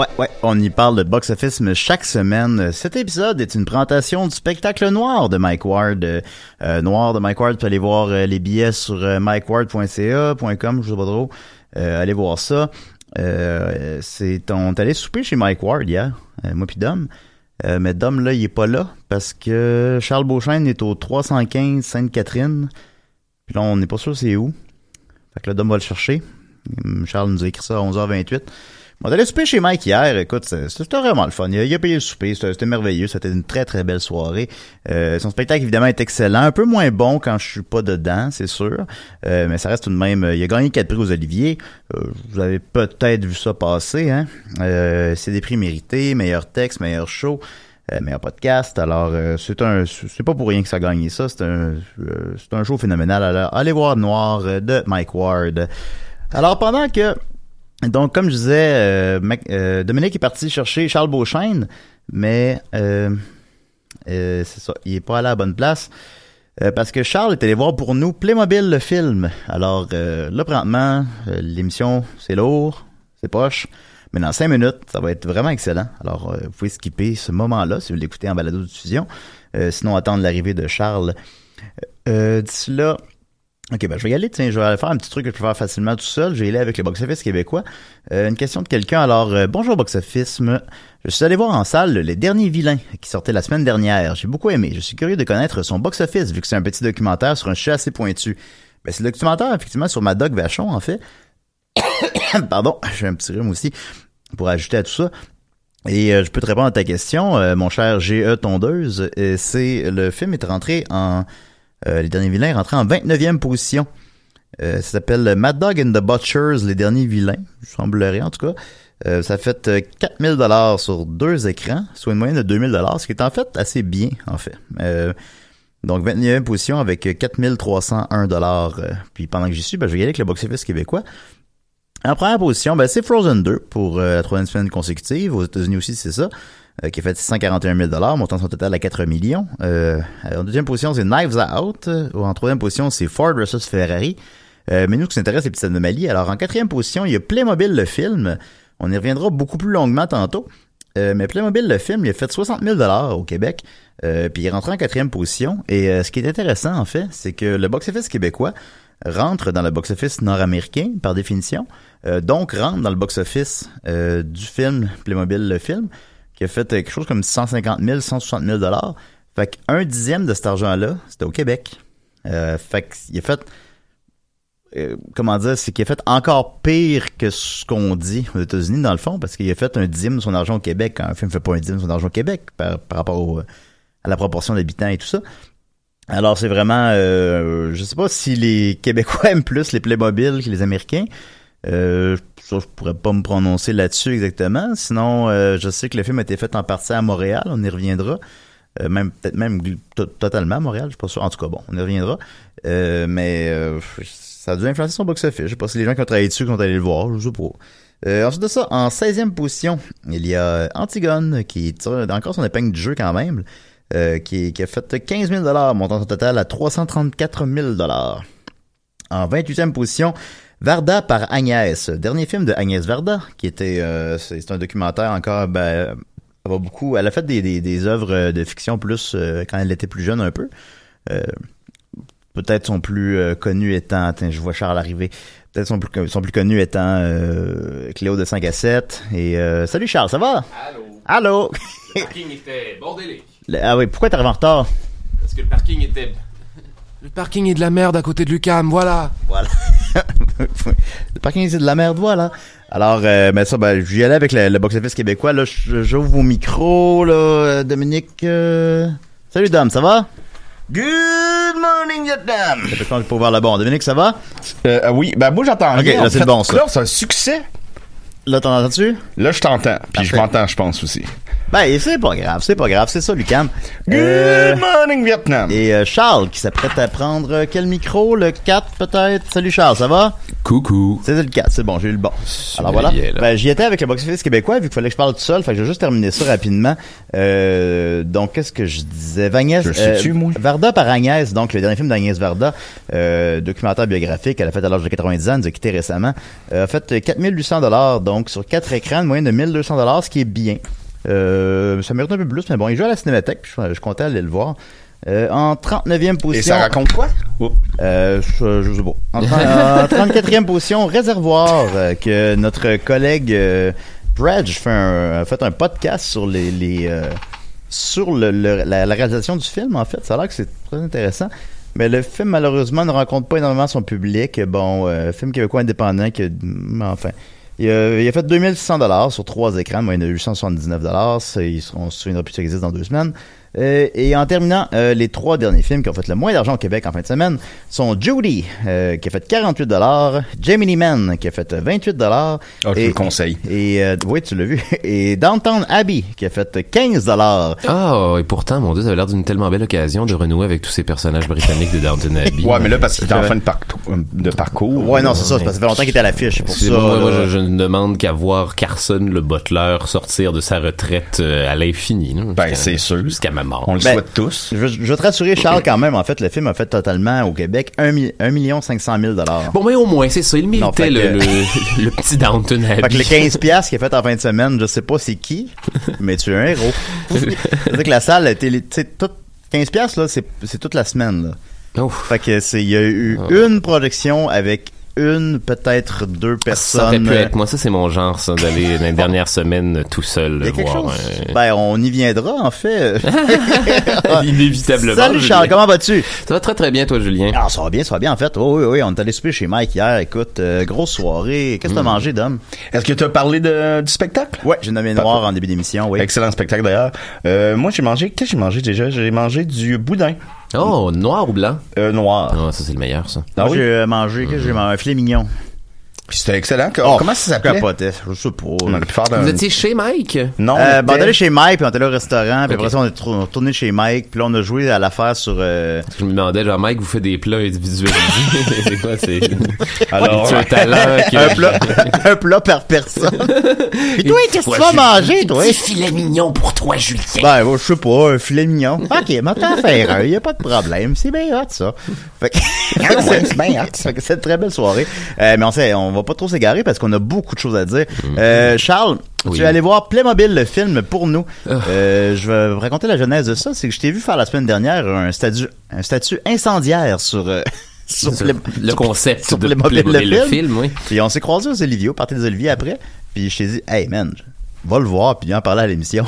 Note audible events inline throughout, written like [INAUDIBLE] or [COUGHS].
Ouais, ouais. On y parle de box-office chaque semaine. Cet épisode est une présentation du spectacle noir de Mike Ward. Euh, euh, noir de Mike Ward, tu peux aller voir euh, les billets sur mikeward.ca.com, je sais pas trop. allez voir ça. c'est on est allé souper chez Mike Ward hier, moi puis Dom. mais Dom là, il est pas là parce que Charles Beauchesne est au 315 Sainte-Catherine. Puis là, on n'est pas sûr c'est où. Fait que là, Dom va le chercher. Charles nous a écrit ça à 11h28. On allait souper chez Mike hier. Écoute, c'était vraiment le fun. Il a, payé le souper. C'était merveilleux. C'était une très, très belle soirée. Euh, son spectacle, évidemment, est excellent. Un peu moins bon quand je suis pas dedans, c'est sûr. Euh, mais ça reste tout de même... Il a gagné quatre prix aux Oliviers. Euh, vous avez peut-être vu ça passer. Hein? c'est des prix mérités. Meilleur texte, meilleur show. meilleur podcast. Alors, c'est un, c'est pas pour rien que ça a gagné ça. C'est un, c'est un show phénoménal. Alors, allez voir Noir de Mike Ward. Alors, pendant que donc, comme je disais, euh, euh, Dominique est parti chercher Charles Beauchesne, mais euh, c'est ça, il est pas allé à la bonne place. parce que Charles est allé voir pour nous Playmobil le film. Alors là, présentement, l'émission, c'est lourd, c'est poche. Mais dans cinq minutes, ça va être vraiment excellent. Alors, vous pouvez skipper ce moment-là si vous l'écoutez en balado de diffusion. sinon, attendre l'arrivée de Charles. D'ici là, Ok, ben je vais y aller, tiens, je vais faire un petit truc que je peux faire facilement tout seul. Je vais y aller avec le box-office québécois. Euh, une question de quelqu'un. Alors, euh, bonjour box-office. Je suis allé voir en salle Les Derniers Vilains qui sortait la semaine dernière. J'ai beaucoup aimé. Je suis curieux de connaître son box-office vu que c'est un petit documentaire sur un sujet assez pointu. Ben, c'est le documentaire, effectivement, sur Madoc Vachon, en fait. [COUGHS] Pardon, [COUGHS] j'ai un petit rhume aussi pour ajouter à tout ça. Et euh, je peux te répondre à ta question, mon cher GE Tondeuse. c'est le film est rentré en euh, les derniers vilains est en 29e position. Euh, ça s'appelle Mad Dog and the Butchers, les derniers vilains, semblerait en tout cas. Euh, ça fait 4000 dollars sur deux écrans, soit une moyenne de 2000 dollars, ce qui est en fait assez bien en fait. donc 29e position avec 4301 dollars. puis pendant que j'y suis, ben, je vais y aller avec le box-office québécois. En première position, ben, c'est Frozen 2 pour la troisième semaine consécutive. Aux États-Unis aussi, c'est ça. Euh, qui a fait 641 000 montant son total à 4 millions. Euh, en deuxième position, c'est Knives Out. En troisième position, c'est Ford vs Ferrari. Euh, mais nous, ce qui nous intéresse, c'est petites anomalies. Alors, en quatrième position, il y a Playmobil, le film. On y reviendra beaucoup plus longuement tantôt. mais Playmobil, le film, il a fait 60 000 au Québec. puis il est rentré en quatrième position. Et ce qui est intéressant, en fait, c'est que le box-office québécois rentre dans le box-office nord-américain, par définition. donc, rentre dans le box-office du film Playmobil, le film qui a fait quelque chose comme 150 000, 160 000 dollars. Fait qu'un dixième de cet argent-là, c'était au Québec. Euh, fait qu'il a fait, euh, comment dire, c'est qu'il a fait encore pire que ce qu'on dit aux États-Unis dans le fond, parce qu'il a fait un dixième de son argent au Québec. Un film fait pas un dixième de son argent au Québec par, rapport à la proportion d'habitants et tout ça. Alors c'est vraiment, euh, je sais pas si les Québécois [LAUGHS] aiment plus les Playmobil que les Américains. Euh, ça, je pourrais pas me prononcer là-dessus exactement. Sinon, euh, je sais que le film a été fait en partie à Montréal. On y reviendra. Euh, même peut-être même totalement à Montréal, je suis pas sûr. En tout cas, bon, on y reviendra. Euh, mais euh, ça a dû influencer son box-office. Je sais pas si les gens qui ont travaillé dessus sont allés le voir, je sais pas. Euh, ensuite de ça, en 16e position, il y a Antigone qui tire encore son épingle du jeu quand même, qui, qui a fait 15 000 montant son total à 334 000 En 28e position, Varda par Agnès, dernier film de Agnès Varda, qui était, euh, c'est c'est un documentaire encore, ben, elle va beaucoup, elle a fait des, des, des œuvres de fiction plus euh, quand elle était plus jeune un peu. Euh, peut-être son plus euh, connu étant, attends, je vois Charles arriver, peut-être son plus, son plus connu étant euh, Cléo de 5 à 7. Et euh, salut Charles, ça va? Allô? Allô? Le parking était bordélique. Ah oui, pourquoi t'es arrivé en retard? Parce que le parking était. Le parking est de la merde à côté de Lucam, voilà. Voilà. Le parking c'est de la merde, voilà. Alors, euh, ben ça, ben, j'y allais avec le, le box-office québécois. Là, je- j'ouvre vos micros, là, euh, Dominique. euh, Salut Dom, ça va? Good morning, Vietnam! Ça fait quand pour voir le bon. Dominique, ça va? Euh, ah oui, ben moi j'entends Ok, rien. là, En c'est fait, le bon, ça. Là, c'est un succès. Là, t'en entends-tu? Là, je t'entends. Puis je m'entends, je pense aussi. Ben, c'est pas grave, c'est pas grave, c'est ça, Lucam. Good Euh, morning, Vietnam! et euh, Charles, qui s'apprête à prendre euh, quel micro? Le 4, peut-être? Salut Charles, ça va? Coucou. C'est le 4, c'est bon, j'ai eu le bon. Alors voilà. bien. Ben, j'y étais avec le box-office québécois, vu qu'il fallait que je parle tout seul, fait que je vais juste terminer ça rapidement. Euh, donc, qu'est-ce que je disais? Agnès, Je moi? Varda par Agnès, donc le dernier film d'Agnès Varda, euh, documentaire biographique, elle a fait à l'âge de 90 ans, elle nous a quitté récemment, a fait 4800 dollars, donc sur quatre écrans, une moyenne de 1200 dollars, ce qui est bien. Euh, ça mérite un peu plus, mais bon, il joue à la cinémathèque, puis je, je comptais aller le voir. Euh, en 39e position. Et ça raconte quoi? Oups. Euh, je, je sais pas. En, tra- en [LAUGHS] 34e position, Réservoir, euh, que notre collègue euh, Bradge fait un, a fait un podcast sur les, les euh, sur le, le- la, la réalisation du film, en fait. Ça a l'air que c'est très intéressant. Mais le film, malheureusement, ne rencontre pas énormément son public. Bon, euh, film québécois indépendant, que, enfin... Il a, il a fait 2600 dollars sur trois écrans, en a 879 dollars. On se souviendra plus que ça existe dans deux semaines. Euh, et en terminant, euh, les trois derniers films qui ont fait le moins d'argent au Québec en fin de semaine sont Judy, euh, qui a fait 48 dollars, Gemini Man, qui a fait 28 dollars. Ah, je te le conseille. Et euh, oui, tu l'as vu. [LAUGHS] Et Downtown Abbey, qui a fait 15 dollars. Ah, et pourtant, mon Dieu, ça avait l'air d'une tellement belle occasion de renouer avec tous ces personnages britanniques de Downton Abbey. Ouais, mais là, parce qu'il est en fin de, parcours- de parcours. Ouais, non, c'est ça, parce que ça fait longtemps qu'il était à l'affiche, c'est pour ça. Moi, moi, je, je ne demande qu'à voir Carson, le butler, sortir de sa retraite euh, à l'infini. Ben, c'est sûr. Jusqu'à ma mort. On le Ben, souhaite tous. Je veux, je veux te rassurer, Charles, quand même, en fait, le film a fait totalement au Québec 1, mi- 1 million 500 000 dollars. Bon, mais au moins, c'est ça. Il méritait fait le, que- le, le petit Downton Abbey. Fait que le 15 piastres qu'il a fait en fin de semaine, je sais pas c'est qui, mais tu es un héros. [LAUGHS] C'est-à-dire que la salle a été, tu sais, toute, 15 piastres, là, c'est, c'est toute la semaine, là. Ouf. Fait que c'est, il y a eu une projection avec une, peut-être deux Ça aurait personnes. pu être moi, ça c'est mon genre, ça, d'aller dans les dernières semaines tout seul Il y a quelque voir. chose. un- Ben, on y viendra, en fait. [LAUGHS] Inévitablement. Salut Charles, Julien. comment vas-tu? Ça va très très bien, toi, Julien. Ah, ça va bien, ça va bien, en fait. Oh, oui, oui, on est allé souper chez Mike hier. Écoute, euh, grosse soirée. Qu'est-ce que Mm. t'as mangé, Dom? Est-ce que tu as parlé de, du spectacle? Ouais, j'ai nommé Noir en début d'émission, oui. Excellent spectacle d'ailleurs. Euh, moi, j'ai mangé. Qu'est-ce que j'ai mangé déjà? J'ai mangé du boudin Oh, noir ou blanc? euh, noir. Ah, ça c'est le meilleur, ça. Ah Moi, oui? j'ai mangé, qu'est-ce que j'ai mangé? Un filet mignon. Puis C'était excellent. Oh, Comment ça s'appelait? Je sais pas. On aurait pu faire Vous étiez chez Mike? Non, Euh, on ben, on est était- allé chez Mike, puis on est allé au restaurant, puis après ça, on est tour- retourné chez Mike, puis là, on a joué à l'affaire sur... Euh... Je me demandais, genre, Mike, vous fait des plats individualisés. [LAUGHS] c'est quoi, c'est... Alors, [LAUGHS] tu un talent que... un plat, un plat par personne. Puis [LAUGHS] toi, qu'est-ce que tu vas manger, toi? filet mignon pour toi, Julien. Ben, je sais pas, un filet mignon. Ok, mais t'en faire un, y a pas de problème. C'est bien hot, ça. Fait que, Ah c'est bien hot. Fait que c'est une très belle soirée. Euh, mais on sait, on va pas trop s'égarer parce qu'on a beaucoup de choses à dire. Euh, Charles, Oui. tu es allé voir Playmobil, le film, pour nous. Ah. Euh, je vais vous raconter la genèse de ça. C'est que je t'ai vu faire la semaine dernière un statut, un statut incendiaire sur, euh, [LAUGHS] sur, le sur- concept sur de Playmobil, Playmobil, le film. oui. Puis on s'est croisés aux Olivier, au party des Oliviers après. Puis je t'ai dit, hey man, va le voir, puis en parler à l'émission.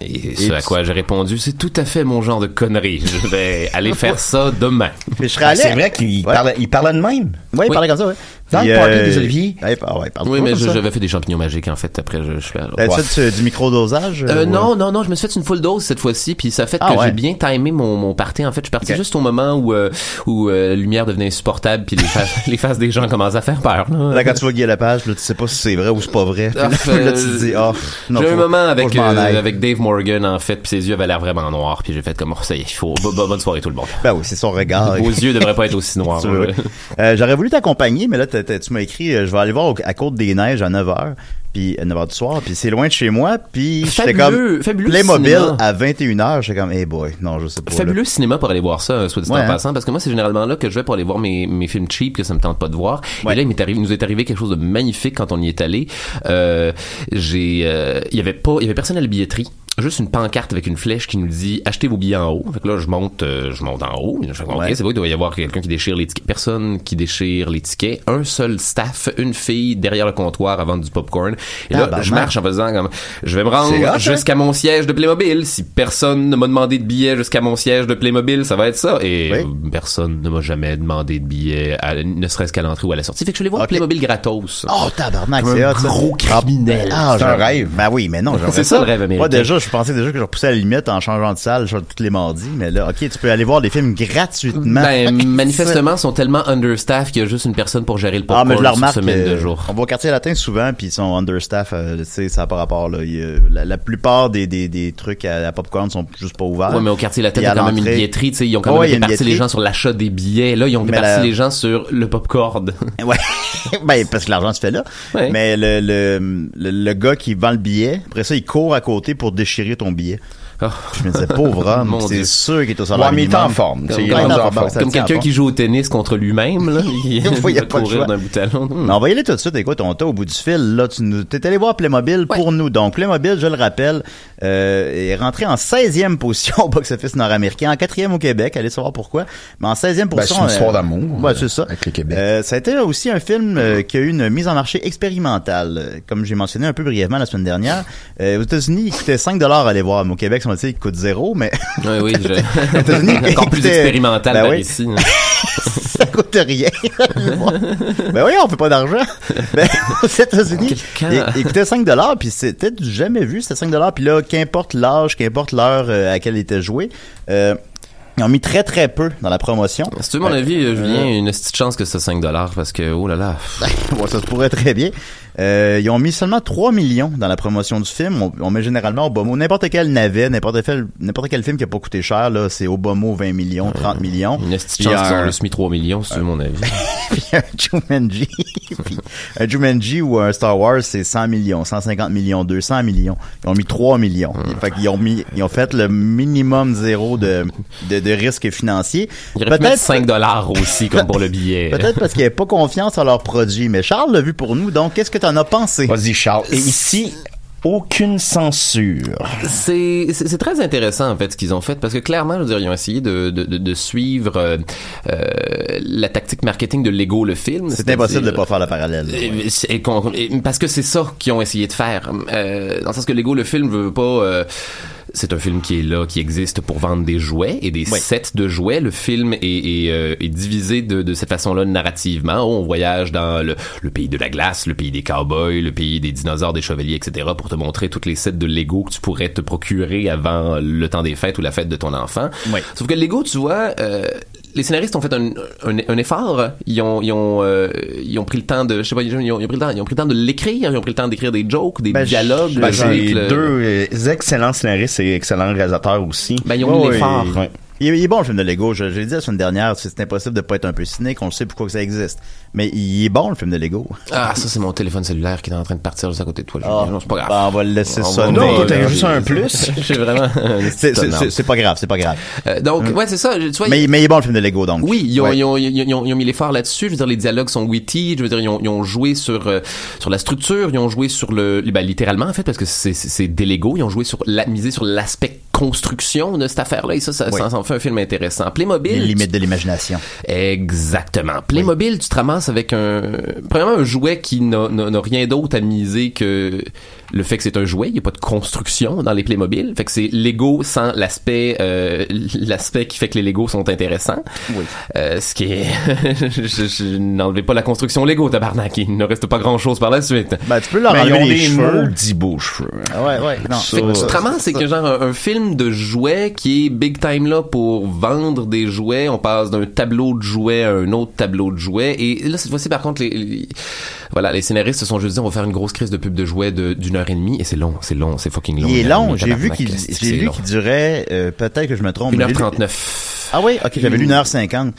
Et ce à quoi j'ai répondu, c'est tout à fait mon genre de connerie. Je vais aller faire ça demain. Puis je serais Ah, allé. c'est vrai qu'il Ouais. parlait, il parlait de même? Ouais, il Oui. parlait comme ça, ouais. Dans le party euh, des oliviers. ouais, ah ouais, Oui, mais j'avais fait des champignons magiques en fait. Après, je, je alors- T'as Ouais. fait euh, du microdosage? Euh, ou- non, non, non, je me suis fait une full dose cette fois-ci, puis ça a fait Ah que ouais. j'ai bien timé mon, mon party. En fait, je suis parti juste au moment où euh, où euh, la lumière devenait insupportable, puis les faces, [LAUGHS] les faces des gens commencent à faire peur. Là, Là, quand tu vois Guy Lepage, là, tu sais pas si c'est vrai ou c'est pas vrai. Puis Ah, là, là, tu te euh, dis, ah, non, J'ai eu un moment avec euh, avec Dave Morgan en fait, puis ses yeux avaient l'air vraiment noirs, puis j'ai fait comme oh, ça y est, il faut bonne soirée tout le monde. Ben oui, c'est son regard. Vos yeux devraient pas être aussi [LAUGHS] noirs. Euh, J'aurais voulu t'accompagner, mais là, tu m'as écrit, euh, je vais aller voir à Côte-des-Neiges à 9h, puis à 9h du soir, puis c'est loin de chez moi, puis j'étais comme fabuleux Playmobil cinéma. à 21h, j'étais comme, hey boy, non, je sais pas. là. Fabuleux cinéma pour aller voir ça, euh, soit dit Ouais, en hein. passant, parce que moi, c'est généralement là que je vais pour aller voir mes, mes films cheap que ça me tente pas de voir. Ouais. Et là, il, m'est arrivé, il nous est arrivé quelque chose de magnifique quand on y est allé. Euh, j'ai, euh, il y avait pas, il y avait personne à la billetterie. Juste une pancarte avec une flèche qui nous dit achetez vos billets en haut. Fait que là, je monte, euh, je monte en haut. Je fais, ok, Ouais. c'est vrai, il doit y avoir quelqu'un qui déchire les tickets. Personne qui déchire les tickets. Un seul staff, une fille derrière le comptoir à vendre du popcorn. Et là, je marche en faisant comme, je vais me rendre hein? jusqu'à mon siège de Playmobil. Si personne ne m'a demandé de billet jusqu'à mon siège de Playmobil, ça va être ça. Et Oui. personne ne m'a jamais demandé de billet, à- ne serait-ce qu'à l'entrée ou à la sortie. Fait que je vais aller voir Ok. Playmobil gratos. Oh, tabarnak, c'est un gros criminel. Ah, C'est un j'aurais- rêve. Ben oui, mais non, [LAUGHS] C'est ça, le rêve américain. Moi, déjà, je pensais déjà que je repoussais à la limite en changeant de salle, genre tous les mardis, mais là, ok, tu peux aller voir des films gratuitement. Ben, [LAUGHS] manifestement, sont tellement understaffed qu'il y a juste une personne pour gérer le Ah, popcorn mais je remarque. semaine de euh, jour. on va au quartier latin souvent, puis ils sont understaff. Euh, tu sais, ça pas rapport. Là. Il y a- la, la plupart des, des, des trucs à, à popcorn sont juste pas ouverts. Ouais, mais au quartier latin, Puis t'as à quand même une billetterie, tu sais, ils ont quand Ouais, même il y a une réparti les gens sur l'achat des billets. Là, ils ont réparti la- les gens sur le popcorn. [LAUGHS] Ouais, [LAUGHS] ben parce que l'argent se fait là. Ouais. Mais le, le, le, le gars qui vend le billet, après ça, il court à côté pour déchirer ton billet. Oh. Je me disais, pauvre homme, c'est sûr qu'il est au salaire Ouais, mais il est en forme. Comme- Ouais, Comme tient quelqu'un qui joue au tennis contre lui-même, là. [LAUGHS] Il, Il a va pas courir d'un bout à l'autre. On va y aller tout de suite. Écoute, on t'a au bout du fil. Là, tu nous, t'es allé voir Playmobil pour nous. Donc, Playmobil, je le rappelle, euh, est rentré en 16e position au [LAUGHS] box-office nord-américain, en 4e au Québec. Allez savoir pourquoi. Mais en 16e Ben, position. c'est une histoire euh, d'amour. Ouais, c'est ça. Avec le Québec. Euh, ça a été aussi un film euh, qui a eu une mise en marché expérimentale. Euh, Comme j'ai mentionné un peu brièvement la semaine dernière, euh, aux États-Unis, il coûtait 5 dollars à aller voir. Mais au Québec, dit il coûte zéro, mais [LAUGHS] Ouais, oui, je... [LAUGHS] États-Unis, [LAUGHS] encore plus expérimental ben par oui. ici. ça coûte rien. ben oui, on fait pas d'argent. Ben, aux États-Unis, il, coûtait 5 dollars, puis c'était jamais vu, c'était 5 dollars. Puis là, qu'importe l'âge, qu'importe l'heure euh, à laquelle il était joué, euh, ils ont mis très très peu dans la promotion. Si tu veux mon avis, euh, Julien, une petite chance que c'est 5 dollars parce que, oh là là. [LAUGHS] Bon, ça se pourrait très bien. Euh, ils ont mis seulement 3 millions dans la promotion du film. On, on met généralement au. N'importe quel navet, n'importe quel, n'importe quel film qui a pas coûté cher, là, c'est au bas mot 20 millions, 30 millions. Une petite chance qu'ils ont juste mis 3 millions, si tu veux mon avis. [LAUGHS] puis un Jumanji. [LAUGHS] puis un Jumanji ou un Star Wars, c'est 100 millions, 150 millions, 200 millions. Ils ont mis 3 millions. Fait qu'ils ont mis, ils ont fait le minimum zéro de, de, de risque financier. Il aurait pu mettre 5 dollars aussi, comme pour le billet. [LAUGHS] Peut-être parce qu'ils n'avaient pas confiance en leurs produits. Mais Charles l'a vu pour nous. Donc, qu'est-ce que tu en as pensé? Vas-y, Charles. Et ici, aucune censure. C'est c'est très intéressant en fait ce qu'ils ont fait parce que clairement je veux dire ils ont essayé de de, de, suivre euh, euh, la tactique marketing de Lego le film. C'est impossible de pas faire le parallèle. Et- et- parce que c'est ça qu'ils ont essayé de faire. Euh, dans le sens que Lego, le film veut pas. euh, c'est un film qui est là, qui existe pour vendre des jouets et des Oui. sets de jouets. Le film est, est, euh, est divisé de, de cette façon-là narrativement. On voyage dans le, le pays de la glace, le pays des cowboys, le pays des dinosaures, des chevaliers, etc. pour te montrer toutes les sets de Lego que tu pourrais te procurer avant le temps des fêtes ou la fête de ton enfant. Oui. Sauf que Lego, tu vois, euh, les scénaristes ont fait un, un, un effort. Ils ont, ils ont, euh, ils ont pris le temps de, je sais pas, ils ont, ils ont pris le temps, ils ont pris le temps de l'écrire. Ils ont pris le temps d'écrire des jokes, des Ben, dialogues. Ben, c'est deux euh, excellents scénaristes et excellents réalisateurs aussi. Ben, ils ont mis Ouais, l'effort. ouais. Il, est- il est bon le film de Lego. Je, je l'ai dit la semaine dernière, c'est impossible de pas être un peu cynique. On le sait pourquoi que ça existe. Mais il est bon le film de Lego. Ah, ça, c'est mon téléphone cellulaire qui est en train de partir juste à côté de toi. Ah, non, c'est pas grave. ben, on va le laisser ça. non, toi, t'as juste un [LAUGHS] plus. J'ai vraiment. [LAUGHS] C'est- pas grave, c'est pas grave. Euh, donc, ouais, c'est ça. Tu vois, Mais, mais il est bon le film de Lego donc. Oui, ils ont, Ouais. ils, ont, ils, ont, ils ont mis l'effort là-dessus. Je veux dire, les dialogues sont witty. Je veux dire, ils ont, joué sur euh, sur la structure. Ils ont joué sur le, ben, littéralement en fait, parce que c'est des Lego. Ils ont joué sur la misé sur l'aspect construction de cette affaire-là et ça, ça, Oui. ça en fait un film intéressant. Playmobil. Les limites de l'imagination. Exactement. Playmobil, tu te ramasses avec un, premièrement, un jouet qui n'a rien d'autre à miser que le fait que c'est un jouet. Il n'y a pas de construction dans les Playmobil. Fait que c'est Lego sans l'aspect, euh, [LAUGHS] l'aspect qui fait que les Lego sont intéressants. Oui. Euh, ce qui est, [LAUGHS] je, je- n'enlevez pas la construction Lego, tabarnak. Il ne reste pas grand chose par la suite. Ben, tu peux leur enlever ont les des cheveux. maudits beaux cheveux. Ah Ouais, ouais, non. Ça, Fait que tu ça, te ramasses, c'est que genre un, un film de jouets qui est big time là pour vendre des jouets. On passe d'un tableau de jouets à un autre tableau de jouets. Et là, cette fois-ci, par contre, les, les- voilà, les scénaristes se sont juste dit, on va faire une grosse crise de pub de jouets de- d'une heure et demie. Et c'est long, c'est long, c'est fucking long. Il est long. J'ai vu qu'il, j'ai c'est lu qu'il durait, euh, peut-être que je me trompe. mais j'ai lu- 1h39. Ah oui? Ok, j'avais lu Mm. 1h50.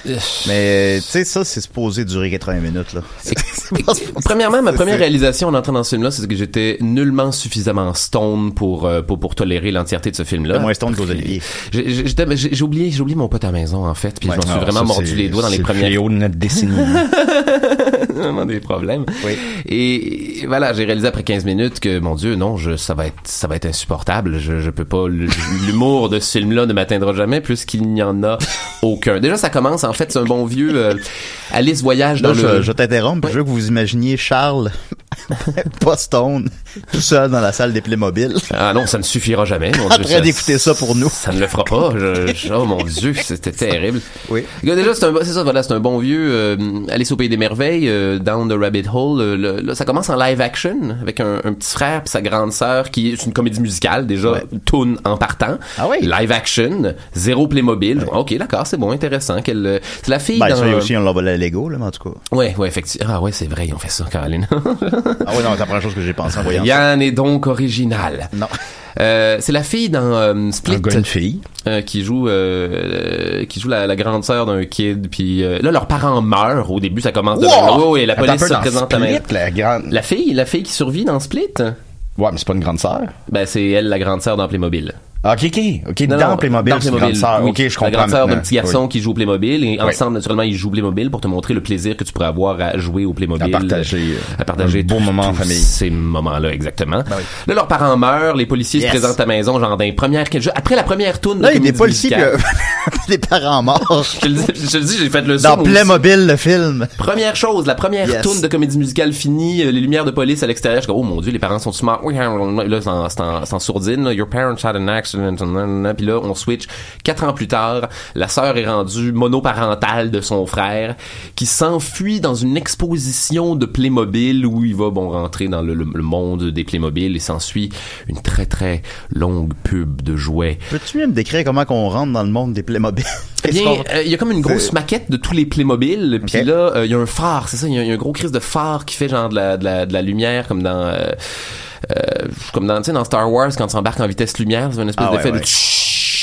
Mais, tu sais, ça, c'est supposé durer 80 minutes, là. [LAUGHS] Premièrement, ma première réalisation en entrant dans ce film-là, c'est que j'étais nullement suffisamment stone pour, euh, pour, pour tolérer l'entièreté de ce film-là. Moins stone qu'aux Olivier. J'ai oublié, j'ai oublié mon pote à la maison, en fait, puis Ouais. j'en suis Ah, vraiment mordu les doigts dans les premières de notre décennie. [LAUGHS] [LAUGHS] vraiment des problèmes. Oui. Et voilà, j'ai réalisé après 15 minutes que mon dieu, non, je ça va être ça va être insupportable. Je je peux pas [LAUGHS] l'humour de ce film là ne m'atteindra jamais puisqu'il n'y en a [LAUGHS] aucun. Déjà ça commence en fait, c'est un bon vieux euh, Alice voyage dans je, le je t'interromps. Je veux que vous imaginiez Charles, [LAUGHS] pas stone, tout seul dans la salle des Playmobil. Ah non, ça ne suffira jamais. Mon En Dieu, train d'écouter ça pour nous. Ça ne le fera pas. Je, je- oh mon Dieu, c'était terrible. Oui. Déjà, c'est ça, voilà, c'est un bon vieux euh, Alice au pays des merveilles, euh, Down the Rabbit Hole. euh, le- là, ça commence en live action avec un, un petit frère puis sa grande sœur qui est une comédie musicale déjà, Ouais. tune en partant. Ah oui? Live action, zéro Playmobil. Dis, Ok, d'accord, c'est bon, intéressant. Quelle, euh, c'est la fille Ben, dans. ça, aussi, on l'a volé à Lego, là, mais en tout cas. Ouais, ouais, effectivement. Ah ouais, c'est vrai, ils ont fait ça, Caroline. [LAUGHS] Ah ouais, non, c'est la première chose que j'ai pensé en voyant ça. Yann est donc original. Non. Euh, c'est la fille dans euh, Split Un gars, une fille. euh, qui joue qui joue la, la grande sœur d'un kid puis là leurs parents meurent au début ça commence de Wow! oh, et la police se présente à la grande... la fille la fille qui survit dans Split? Ouais, mais c'est pas une grande sœur. ben c'est elle la grande sœur dans Playmobil ok, ok. Ok, Non, dans non, Playmobil, c'est une grande sœur. oui. Ok, je comprends La grande sœur d'un petit garçon Oui. qui joue au Playmobil et ensemble, naturellement, ils jouent au Playmobil pour te montrer le plaisir que tu pourrais avoir à jouer au Playmobil. À partager, euh, À partager un beau tous- moment en famille. Ces moments-là, exactement. Ben Là, leurs parents meurent, les policiers Yes. se présentent à la maison, genre dans les premières, après la première tourne Là, il y a des policiers [LAUGHS] [LAUGHS] des parents morts. Je te le dis, je te le dis, j'ai fait le Dans. Playmobil, le film. Première chose, la première Yes. tourne de comédie musicale finie, euh, les lumières de police à l'extérieur, je dis, oh mon dieu, les parents sont morts. Oui, hein, là, c'est en, en, sourdine, là, your parents had an accident, puis là, on switch. Quatre ans plus tard, la sœur est rendue monoparentale de son frère, qui s'enfuit dans une exposition de Playmobil où il va, bon, rentrer dans le, le- le monde des Playmobil et s'ensuit une très très longue pub de jouets. Peux-tu même décrire comment qu'on rentre dans le monde des Playmobil? Eh bien, euh, il y a comme une grosse maquette de tous les Playmobil, puis là, euh, il y a un phare, c'est ça, il y, a- il y a un gros crise de phare qui fait genre de la, de la, de la lumière, comme dans... euh, euh, comme dans, tu sais, dans Star Wars, quand tu embarques en vitesse lumière, c'est une espèce Ah d'effet ouais. de...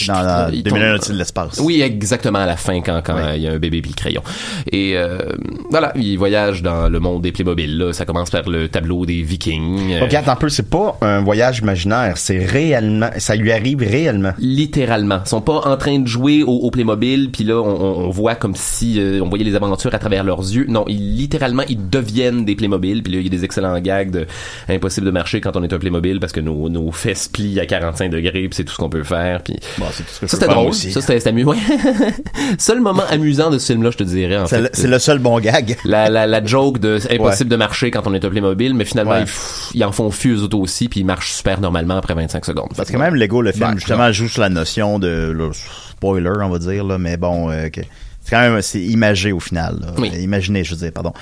dans la il 2001 tombe- au-dessus de l'espace. Oui, exactement à la fin quand quand Ouais. euh, il y a un bébé puis le crayon. Et euh, voilà, il voyage dans le monde des Playmobil. Là, ça commence par le tableau des Vikings. euh, Ok, attends un peu, c'est pas un voyage imaginaire, c'est réellement, ça lui arrive réellement. Littéralement. Ils sont pas en train de jouer au, au Playmobil, puis là, on, on- on voit comme si euh, on voyait les aventures à travers leurs yeux. Non, ils, littéralement, ils deviennent des Playmobil, puis là, il y a des excellents gags de impossible de marcher quand on est un Playmobil parce que nos, nos fesses plient à 45 degrés, puis c'est tout ce qu'on peut faire. Puis Bon, c'est tout ce que je ça, c'était drôle. aussi. Ça, c'était amusant. Ouais. [LAUGHS] Seul moment amusant de ce film-là, je te dirais, en C'est fait. le, c'est le seul bon gag. [LAUGHS] La, la, la joke de impossible de marcher quand on est un Playmobil, mais finalement, Ouais. ils, pff, ils en font fuse auto aussi, puis ils marchent super normalement après 25 secondes. Parce que même Lego, le film, Ben, justement, joue sur la notion de, spoiler, on va dire, là, mais bon, euh, c'est quand même, c'est imagé au final, là. Oui. Imaginé, je veux dire, pardon.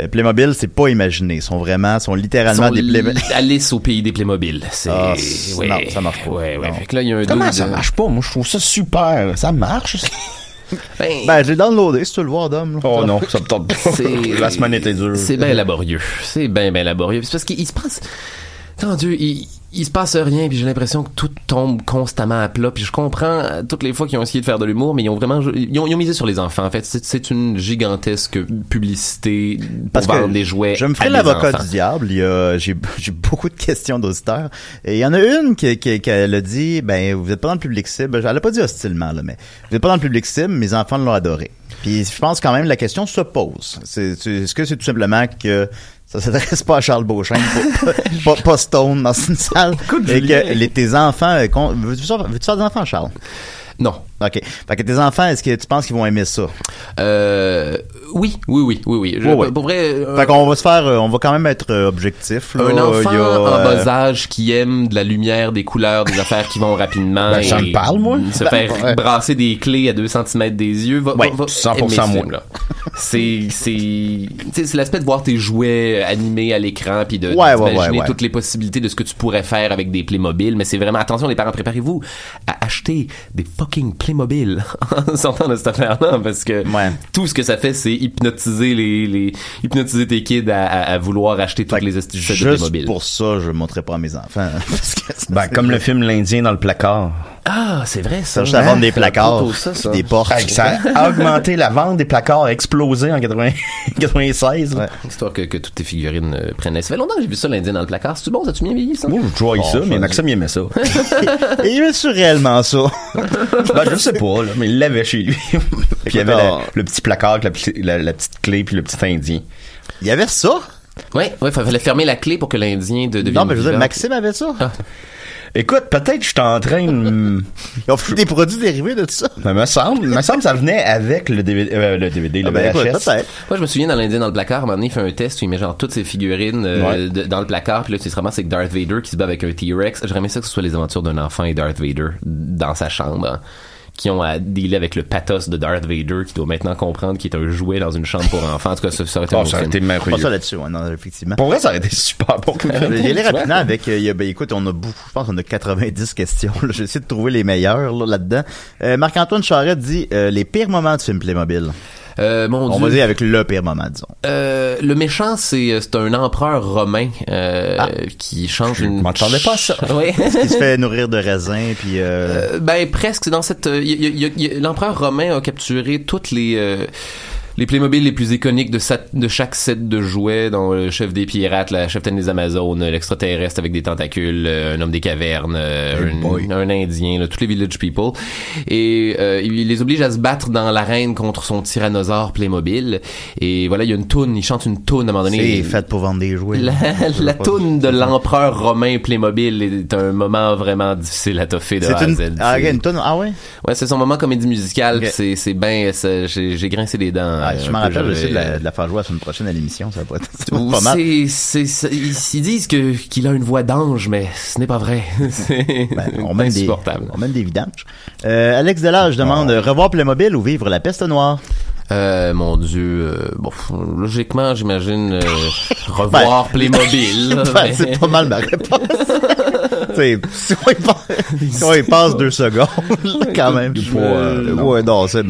Euh, Playmobil, c'est pas imaginé. Ils sont vraiment, sont littéralement sont des Playmobil. Alice au pays des Playmobil. [LAUGHS] C'est, Ah, c'est- ouais, non, ça marche pas. Ouais, ouais. Non. Fait que là, il y a un Comment ça marche pas? Moi, je trouve ça super. Ça marche. [LAUGHS] Ben, Ben, je l'ai downloadé, si tu veux le voir, Dom. là. Oh non, ça me tente pas. c'est, La semaine était dure. C'est bien laborieux. C'est bien, bien laborieux. C'est parce qu'il il se passe, Mon Dieu, il, il se passe rien, puis j'ai l'impression que tout tombe constamment à plat. Puis je comprends euh, toutes les fois qu'ils ont essayé de faire de l'humour, mais ils ont vraiment, ils ont, ils ont misé sur les enfants. En fait, c'est, une gigantesque publicité pour Parce que des jouets. Je me ferai l'avocat du diable. Il y a, j'ai, j'ai beaucoup de questions d'auditeurs. Et il y en a une qui, qui, qui elle a dit, ben, vous êtes pas dans le public cible. Elle a pas dit hostilement, là, mais vous êtes pas dans le public cible, mes enfants l'ont adoré. Puis je pense quand même la question se pose. Est-ce que c'est tout simplement que ça s'adresse pas à Charles Beauchamp, pas, [LAUGHS] pas, pas Stone dans une salle. et que les, tes enfants, euh, veux-tu faire, veux-tu faire des enfants, Charles? Non. OK. Fait que tes enfants, est-ce que tu penses qu'ils vont aimer ça? Euh, oui, oui, oui, oui, oui. Je- Ouais, ouais. Pour vrai, euh, Fait qu'on va se faire, euh, on va quand même être euh, objectif. Là. un enfant Il y a, en euh, bas âge qui aime de la lumière, des couleurs, des affaires qui vont rapidement. Ben, me parle, moi. Se Ben, faire ouais. brasser des clés à 2 cm des yeux. Va, Ouais, va, va 100% aimer ce moi. film-là. C'est, c'est, c'est l'aspect de voir tes jouets animés à l'écran puis de, Ouais, ouais, d'imaginer ouais, ouais. toutes les possibilités de ce que tu pourrais faire avec des Playmobil. Mais c'est vraiment, attention les parents, préparez-vous à acheter des fucking Playmobil [LAUGHS] en sortant de cette affaire-là parce que Ouais. tout ce que ça fait, c'est hypnotiser les, les hypnotiser tes kids à, à, à vouloir acheter toutes fait les astuces de Juste Playmobil. pour ça, je ne montrerai pas à mes enfants. [LAUGHS] Parce que c'est- Ben, comme le film L'Indien dans le placard. Ah, c'est vrai ça. Ça, juste à vendre des C'est placards, plutôt ça, ça. des portes. Fait que [LAUGHS] ça a augmenté la vente des placards, a explosé en 80 96. [LAUGHS] là. Ouais. Histoire que, que toutes tes figurines euh, prennent. Ça fait longtemps que j'ai vu ça l'Indien dans le placard. C'est-tu bon? Ça tu bien vieilli ça? Moi, je jouais ça, mais. Maxime, il aimait ça. [LAUGHS] Et il est réellement ça. ben, je sais pas, là, mais il l'avait chez lui. puis il y avait la- le petit placard la, la- la petite clé puis le petit indien. Il y avait ça? Ouais, ouais, fallait fermer la clé pour que l'Indien de, devienne Non, mais je veux dire. Maxime avait ça. Écoute, peut-être que je suis en train de... Ils ont fait des produits dérivés de ça. Ben, me semble, me semble que ça venait avec le DVD, euh, le, DVD, le Ah ben, écoute, VHS. peut-être. Moi, je me souviens dans l'Indien dans le placard, à un moment donné, il fait un test où il met genre toutes ses figurines euh, Ouais. de- dans le placard, puis là, tu se ramasses avec Darth Vader qui se bat avec un T-Rex. J'aimerais aimé ça que ce soit les aventures d'un enfant et Darth Vader dans sa chambre, hein, qui ont à dealer avec le pathos de Darth Vader, qui doit maintenant comprendre qu'il est un jouet dans une chambre pour enfants. En tout cas, ça, ça aurait été Oh, ça aurait été Pas ça merveilleux. là-dessus, ouais, non, effectivement. Pour vrai, ça aurait été super bon. comme film. Euh, J'y allais rapidement avec, euh, il y a- ben, écoute, on a beaucoup, je pense qu'on a 90 questions. là. J'ai essayé de trouver les meilleures là, là-dedans. Euh, Marc-Antoine Charette dit euh, les pires moments du film Playmobil. Euh, mon On Dieu. va dire avec le pire moment, disons. Euh, le méchant, c'est c'est un empereur romain euh, Ah. qui change Je une. m'attendais pas à ça. [LAUGHS] Oui. Qui se fait nourrir de raisins, puis euh, Euh, ben presque c'est dans cette euh, l'empereur romain a capturé toutes les euh, les Playmobil les plus iconiques de, sa- de chaque set de jouets, dont le chef des pirates, la cheftaine des Amazones, l'extraterrestre avec des tentacules, euh, un homme des cavernes, euh, un, un Indien, là, tous les Village People. Et euh, il les oblige à se battre dans l'arène contre son tyrannosaure Playmobil. Et voilà, il y a une toune, il chante une toune à un moment donné. c'est fait pour vendre des jouets. La, la toune de l'empereur romain Playmobil est un moment vraiment difficile à toffer de A à une, Z. ah, une tonne, ah ouais? Ouais, c'est son moment comédie musicale. Ok. puis C'est c'est ben, j'ai grincé les dents. Euh, je m'en rappelle, j'essaie de la, de la faire jouer la semaine prochaine à l'émission, ça va pas être [LAUGHS] ça va pas mal. c'est- c'est- c'est- ils, ils disent que qu'il a une voix d'ange, mais ce n'est pas vrai. [LAUGHS] c'est Ben, on met des, on vidanges. Euh, Alex Delage demande euh, revoir Playmobil ou vivre la peste noire? Euh, mon Dieu, euh, bon, logiquement, j'imagine euh, [LAUGHS] revoir Playmobil. là, Ben, mais- c'est pas mal ma réponse. C'est- si on y passe, si on y passe deux secondes, quand même. euh, non. ouais, non, c'est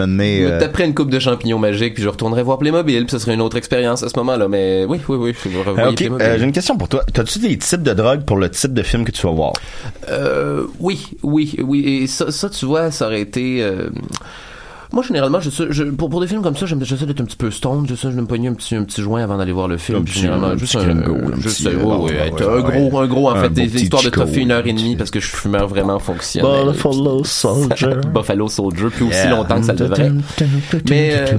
euh, taperais une coupe de champignons magiques puis je retournerais voir Playmobil puis ce serait une autre expérience à ce moment-là mais oui oui oui je vais Euh, revoir ok, Playmobil. euh, j'ai une question pour toi. T'as-tu des types de drogue pour le type de film que tu vas voir? Euh, oui, oui, oui. Et ça, ça, tu vois, ça aurait été. Euh, Moi, généralement, je, je, pour, pour des films comme ça, j'essaie d'être un petit peu stone. J'essaie de me pogner un petit, un petit joint avant d'aller voir le film. Un Puis petit- généralement, un juste un, Gringo, un euh, ouais, ouais, gros, un gros, en fait, des histoires de toffer une heure et demie parce que je suis fumeur vraiment fonctionnel. Buffalo Soldier. [LAUGHS] Buffalo Soldier, puis aussi longtemps que ça devrait. Mais euh,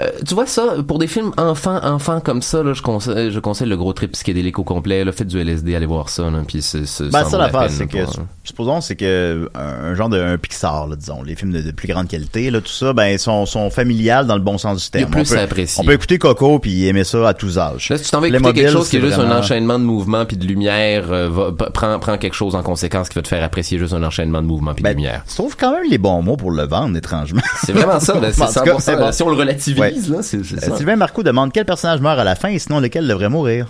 euh, tu vois ça, pour des films enfants, enfants comme ça, là, je conseille, je conseille le gros trip psychédélique au complet. Là, faites du LSD, allez voir ça. Là, puis c'est, c'est, Ben, en ça, l'affaire, c'est que, euh, supposons, c'est que un, un genre de un Pixar, là, disons, les films de, de plus grande qualité, là, tout ça, ben, sont, sont familiales dans le bon sens du Il y a terme. plus on peut, à apprécier. On peut écouter Coco puis aimer ça à tous âges. Là, si tu t'en vas écouter quelque mobiles, chose qui est juste un enchaînement de mouvements puis de lumière, euh, va, prends, prends quelque chose en conséquence qui va te faire apprécier juste un enchaînement de mouvements puis de Ben, lumière. tu trouves quand même les bons mots pour le vendre, étrangement. C'est vraiment ça, [LAUGHS] c'est En tout cas, 100%. c'est bon. Si on le relativise, Ouais. là, c'est, c'est Euh, ça. Sylvain Marcoux demande quel personnage meurt à la fin et sinon lequel devrait mourir.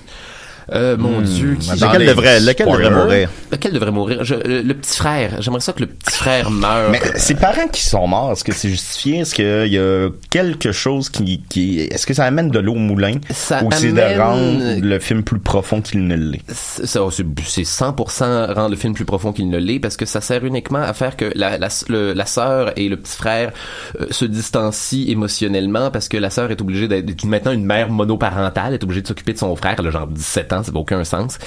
Euh, mon Dieu, qui... Lequel devrait, lequel devrait mourir? Lequel devrait mourir? Je- le, le petit frère. J'aimerais ça que le petit frère [LAUGHS] meure. Mais ses parents qui sont morts, est-ce que c'est justifié? Est-ce qu'il y a quelque chose qui, qui est-ce que ça amène de l'eau au moulin? Ça ou c'est amène- de rendre le film plus profond qu'il ne l'est? C'est- ça, c'est c'est 100% rendre le film plus profond qu'il ne l'est parce que ça sert uniquement à faire que la, la, le- la sœur et le petit frère euh, se distancient émotionnellement parce que la sœur est obligée d'être maintenant une mère monoparentale, elle est obligée de s'occuper de son frère, a genre 17 ans, ça n'a aucun sens.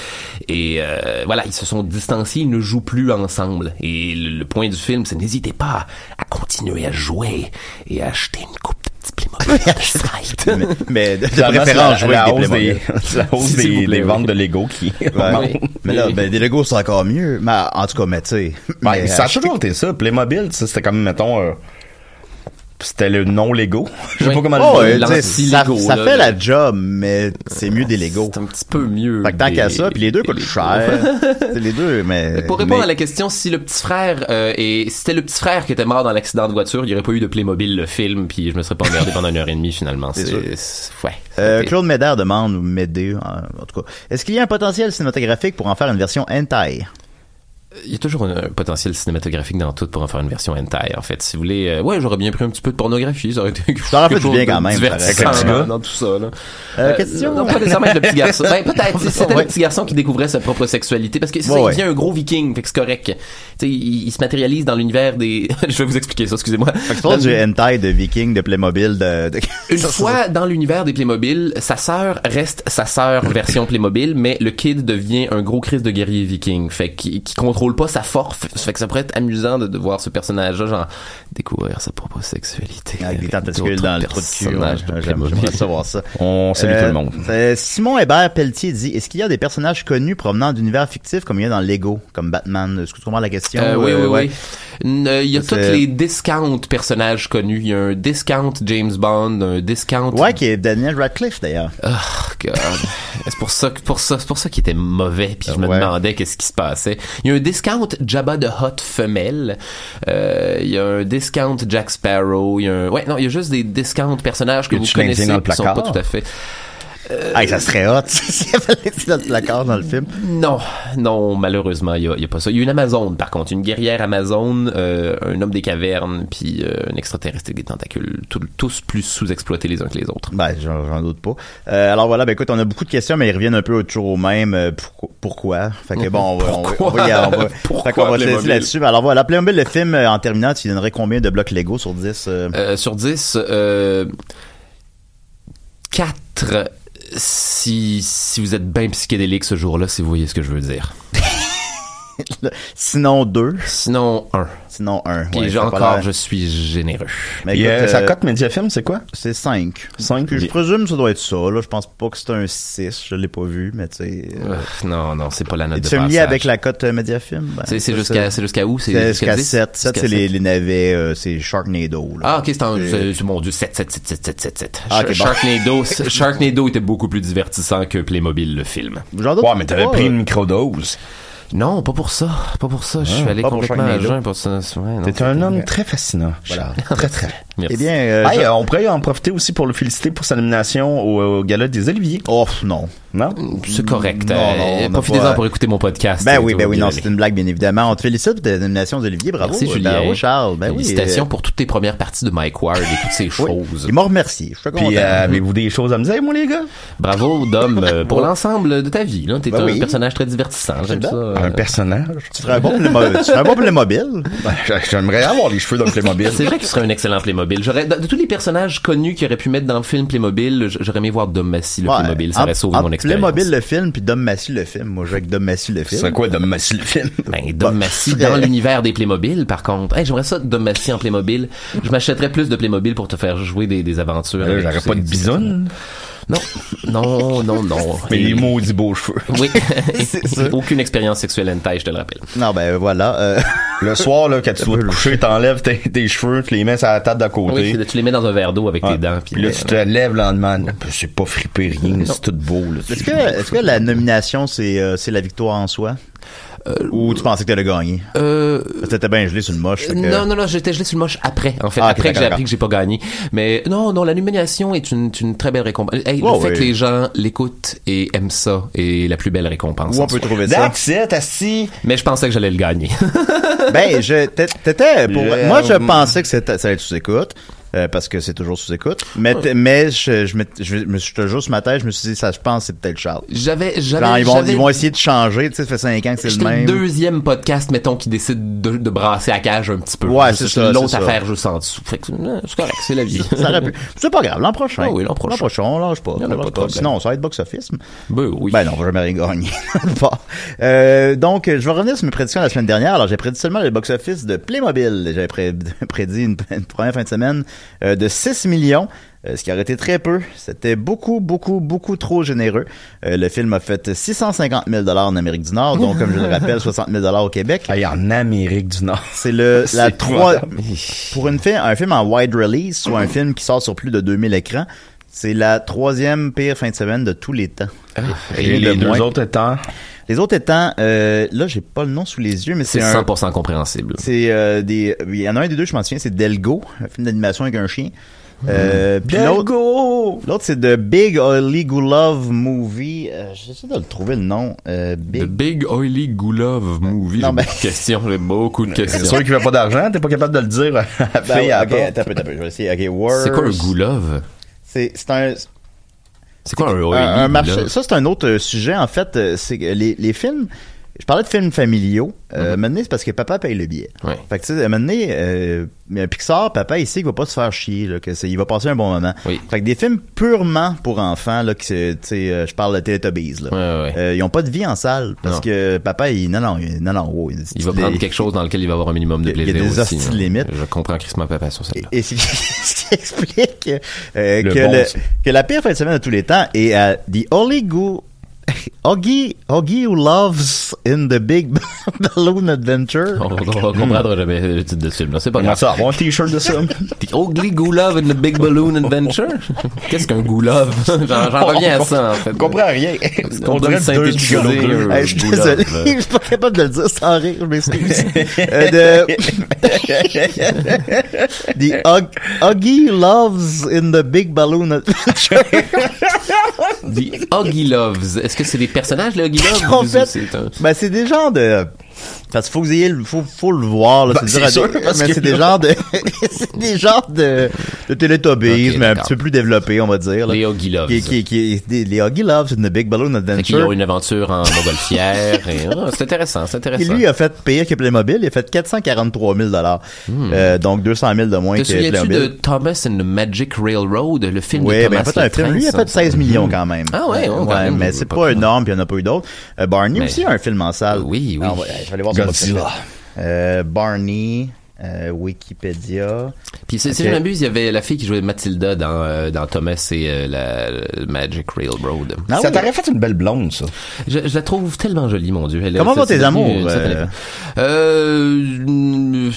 Et euh, voilà, ils se sont distanciés, ils ne jouent plus ensemble. Et le, le point du film, c'est n'hésitez pas à continuer à jouer et à acheter une coupe de Playmobil. [LAUGHS] mais, mais de, préférence c'est jouer la, la avec des hausse des, Playmobil. [LAUGHS] la hausse des, ventes de Lego qui Ouais. [LAUGHS] Mais là, ben, des Legos, c'est encore mieux. Mais en tout cas, mais tu sais. Ouais, mais ça a toujours été ça. Playmobil, ça, c'était comme, mettons, euh, c'était le non Lego. [LAUGHS] Je sais Oui. pas comment Oh, le dire. sais, ça, ça là, fait le- la job, mais c'est mieux des Legos. C'est un petit peu mieux. Fait que tant qu'à ça, puis les deux coûtent cher. [LAUGHS] les deux, mais. Pour répondre mais- à la question, si le petit frère euh, et si c'était le petit frère qui était mort dans l'accident de voiture, il n'y aurait pas eu de Playmobil le film, puis je me serais pas emmerdé pendant une heure et demie finalement. C'est ouais. Euh, Claude Médard demande, ou Médé, en en tout cas, est-ce qu'il y a un potentiel cinématographique pour en faire une version hentai? Il y a toujours un, un potentiel cinématographique dans tout pour en faire une version hentai. En fait, si vous voulez, euh, ouais, j'aurais bien pris un petit peu de pornographie. Ça aurait été [LAUGHS] Ça fait chose bien quand même, divertissant dans, dans tout ça. Là. Euh, question? Non, pas nécessairement être le petit garçon. Ben, peut-être. [LAUGHS] C'était le petit garçon qui découvrait sa propre sexualité. Parce que c'est ça, Ouais, il devient un gros viking. Fait que c'est correct. Tu sais, il, il se matérialise dans l'univers des... [LAUGHS] je vais vous expliquer ça, excusez-moi. Fait que du hentai de Viking, de Playmobil, de. de- Une fois dans l'univers des Playmobil, sa sœur reste sa sœur version Playmobil, mais le kid devient un gros Christ de guerrier viking. Fait qu'il qui contrôle pas sa force. Fait que ça pourrait être amusant de, de voir ce personnage-là, genre, découvrir sa propre sexualité. Avec des tentacules dans le trou de cul. ouais. J'aimerais savoir ça. On salue Euh, tout le monde. euh, Simon Hébert Pelletier dit Est-ce qu'il y a des personnages connus provenant d'univers fictifs comme il y a dans Lego, comme Batman? Est-ce que tu comprends la question? Euh, oui, Euh, oui, ouais. oui. Euh, Il y a Ça, tous les discount personnages connus. Il y a un discount James Bond, un discount. Ouais, qui est Daniel Radcliffe d'ailleurs. Oh, God. C'est pour ça, pour ça, c'est pour ça qu'il était mauvais. Puis je me Ouais. demandais qu'est-ce qui se passait. Il y a un discount Jabba de Hot femelle. Euh, il y a un discount Jack Sparrow. Il y a un, ouais, non, il y a juste des discount personnages que vous connaissez qui sont pas tout à fait. Ah, ça serait hot [LAUGHS] s'il y avait dans le placard dans le film. Non, non, malheureusement, il y a, pas ça. Il y a une Amazone, par contre, une guerrière Amazone, euh, un homme des cavernes, puis euh, un extraterrestre avec des tentacules, tout- tous plus sous-exploités les uns que les autres. Ben, j'en doute pas. Euh, alors voilà, ben écoute, on a beaucoup de questions, mais ils reviennent un peu toujours au même. euh, pourquoi? Fait que bon, on va, on va, on va, y- [LAUGHS] on va- [LAUGHS] Pourquoi fait qu'on va se laisser là-dessus. Ben, Alors voilà, Playmobil, le film, euh, en terminant, tu donnerais combien de blocs Lego sur 10? euh? Euh, sur 10, euh, 4 si, si vous êtes bien psychédélique ce jour-là, si vous voyez ce que je veux dire. Sinon 2, Sinon, 1. sinon 1. Puis j'ai encore, je suis généreux. Mais Et, écoute, euh, sa cote Mediafilm, c'est quoi? C'est 5. 5? Puis je présume que ça doit être ça. Là. Je pense pas que c'est un 6. Je l'ai pas vu, mais tu sais... euh, Euh, non, non, c'est pas la note de Es-tu familier passage. avec la cote euh, Mediafilm? Ben, C'est jusqu'à c'est jusqu'à où? C'est jusqu'à 10? 7. 7, c'est les, 7. les navets, euh, c'est Sharknado. Là. Ah, ok, c'est un, mon dieu, 7, 7, 7, 7, 7, 7, 7. Ah, ok, bon. Sharknado, [LAUGHS] Sharknado était beaucoup plus divertissant que Playmobil, le film. J'en doute Ouais, mais t'avais pris une microdose. Non, pas pour ça, pas pour ça. Je suis Ah, allé pour complètement à jeun pour ça. T'es c'est- un homme très fascinant. Voilà. très, très. [LAUGHS] Merci. Eh bien, euh, euh, on pourrait en profiter aussi pour le féliciter pour sa nomination au, au gala des Oliviers. Oh, non. Non? C'est correct. Non, euh, non, Profitez-en pas- pour écouter mon podcast. Ben et oui, ben oui, non, c'est une blague, bien évidemment. On te félicite pour ta nomination d'Olivier. Bravo. Merci, Julien. Bravo, Charles. Ben oui. Félicitations euh, pour toutes tes premières parties de Mike Ward et toutes ces [LAUGHS] choses. Il m'a remercié. Je suis content. Puis, euh, avez-vous des choses à me dire, moi, les gars? Bravo, Dom, euh, pour l'ensemble de ta vie. T'es Ben un oui. personnage très divertissant. J'aime bien. ça. euh, Un personnage? tu ferais un bon Playmobil. tu ferais un bon Playmobil. Ben, J'aimerais avoir les cheveux d'un Playmobil. C'est vrai qu'il serait un excellent Playmobil. J'aurais, de, tous les personnages connus qu'il aurait pu mettre dans le film Playmobil, j'aurais aimé voir Dom Massy, le. Playmobil. Ça aurait sauvé mon expérience. Playmobil le film, puis Dom Massy le film? Moi, je vais avec Dom Massy le film. C'est quoi de Massy le film? [LAUGHS] Ben, Dom Massy [LAUGHS] dans l'univers des Playmobil, par contre. Hey, j'aimerais ça, Dom Massy en Playmobil. Je m'achèterais plus de Playmobil pour te faire jouer des, des aventures. Avec J'aurais pas de bisoune. Non, non, non, non. Mais Et- les maudits beaux cheveux. Oui. [LAUGHS] C'est ça. Aucune expérience sexuelle hentai, je te le rappelle. Non, ben voilà. euh, Le soir, là, quand tu vas te coucher, t'enlèves tes, tes cheveux, tu les mets sur la table d'à côté. Oui, tu les mets dans un verre d'eau avec tes dents. Puis là, tu te lèves le lendemain. C'est pas frippé rien, c'est tout beau. Là. Est-ce que, est-ce que la nomination, c'est, euh, c'est la victoire en soi? Ou tu pensais que t'allais gagner? euh, t'étais bien gelé sur le moche. que- Non, non, non, j'étais gelé sur le moche après, en fait. Ah, après que j'ai appris que j'ai pas gagné. Mais non, non, la nomination est une, une très belle récompense. Hey, Ouais, le fait que les gens l'écoutent et aiment ça est la plus belle récompense. Où on peut soi. trouver ça? That's it, assis. Mais je pensais que j'allais le gagner. Ben, je, t'é- t'étais, pour, moi, je pensais que c'était, ça allait être sous écoute. Euh, parce que c'est toujours sous écoute. Mais, mais je, je, me- je, me- te jure sur ma tête, je me suis dit, ça, je pense, que c'est peut-être Charles. J'avais, j'avais, ils vont, ils vont essayer de changer, tu sais, ça fait 5 ans que c'est le J'étais le même. deuxième podcast, mettons, qui décide de, de brasser à cage un petit peu. Ouais, c'est ça, L'autre affaire juste en dessous. Fait que, euh, c'est correct, c'est la vie. [LAUGHS] Ça aurait pu. C'est pas grave, l'an prochain. Ah oui, l'an prochain. L'an prochain, on lâche pas. On lâche pas. Sinon, ça va être box office. Ben oui. Ben non, on va jamais rien gagner. [LAUGHS] Bon. Euh, donc, je vais revenir sur mes prédictions de la semaine dernière. Alors, j'ai prédit seulement le box-office de Playmobil. J'avais pré- [LAUGHS] prédit une, une première fin de semaine de 6 millions. euh, ce qui aurait été très peu. C'était beaucoup, beaucoup, beaucoup trop généreux. Euh, le film a fait 650 000 en Amérique du Nord, donc comme je le rappelle, 60 000 au Québec. Hey, en Amérique du Nord. C'est le [LAUGHS] la trois pour une un film en wide release, soit un film qui sort sur plus de 2000 écrans. C'est la troisième pire fin de semaine de tous les temps. Et Rien de les deux moins. autres étant? Les autres étant, euh, là, j'ai pas le nom sous les yeux, mais C'est c'est un, 100% compréhensible. c'est euh, des, il y en a un des deux, je m'en souviens, c'est Delgo, un film d'animation avec un chien. Euh, puis l'autre, l'autre c'est The Big Oily Love Movie. Euh, J'essaie de le trouver le nom. Euh, The Big. Oily Goulove Movie. Non, J'ai ben- beaucoup de questions, j'ai beaucoup de C'est questions. sûr qu'il veut pas d'argent, t'es pas capable de le dire Ben, ok, un peu, un peu, je vais essayer. Ok, Worst. C'est quoi un Goulove? C'est c'est un, C'est quoi un un, un marché. Ça, c'est un autre euh, sujet. En fait, euh, c'est les, les films. Je parlais de films familiaux. Euh, Maintenant, c'est parce que papa paye le billet. Ouais. Fait que, tu sais, maintenant, euh, Pixar, papa, il sait qu'il va pas se faire chier, là, que c'est- il va passer un bon moment. Oui. Fait que des films purement pour enfants, là, que tu sais, euh, je parle de Teletubbies, là. Ouais, ouais, ouais. Euh, ils ont pas de vie en salle parce Non. que papa, il, non, non, il- non, non, wow, il, Il va prendre quelque chose dans lequel il va avoir un minimum de a- il y a plaisir des aussi. hein. limites. Je comprends Christmas Papa sur celle-là. Et [LAUGHS] ce qui explique euh, que, bon, le- ça. que la pire fin de semaine de tous les temps est à The Only Goo [LAUGHS] Oggy, Oggy Who Loves in the Big [LAUGHS] Balloon Adventure. On, on comprendra jamais le titre de ce film. C'est pas On grave. ça avoir un t-shirt de ça. [LAUGHS] The Ugly Goulove in the Big Balloon Adventure? Qu'est-ce qu'un Goulove? J'en j'en reviens à ça, en fait. On comprend rien. doit le synthétiser, gigolos. euh, Hey, je suis désolé, je suis pas capable de le dire sans rire, je m'excuse. Euh, de... the Oggy Loves in the Big Balloon Adventure. The Huggy Loves. Est-ce que c'est des personnages, Huggy Loves? [LAUGHS] En fait, c'est un- Ben, c'est des genres de. Parce qu'il faut que vous ayez le, faut, faut le voir, là. Ben, c'est dur c'est à sûr, dire, parce mais que c'est des là- genres de, [LAUGHS] c'est des genres de, de Teletubbies, Ok, mais un d'accord. petit peu plus développés, on va dire, là. Les Huggy Loves. Qui, qui, qui, des- les Huggy Loves in the Big Balloon Fait qu'ils ont Adventure. une aventure en montgolfière. [LAUGHS] et, ah, c'est intéressant, c'est Qui intéressant. lui a fait pire que Playmobil, il a fait 443 000 euh, donc 200 000 de moins Te que souviens-tu Playmobil. de Thomas and the Magic Railroad, le film Oui, de ben Thomas en fait, un le film, lui, il a fait 16 millions quand même. Ah ouais, Euh, ouais, quand même, mais c'est pas énorme, puis il n'y en a pas eu d'autres. Euh, Barney Mais- aussi a un film en salle. Oui, oui. Ah, ouais, je vais aller voir son Godzilla. Euh, Barney, euh, Wikipédia. Puis si Ok. je m'abuse, il y avait la fille qui jouait Mathilda dans, euh, dans Thomas et euh, la, Magic Railroad. Ah ça oui. t'aurait fait une belle blonde, ça. Je, je la trouve tellement jolie, mon Dieu. Elle, Comment vont tes amours, euh? Euh,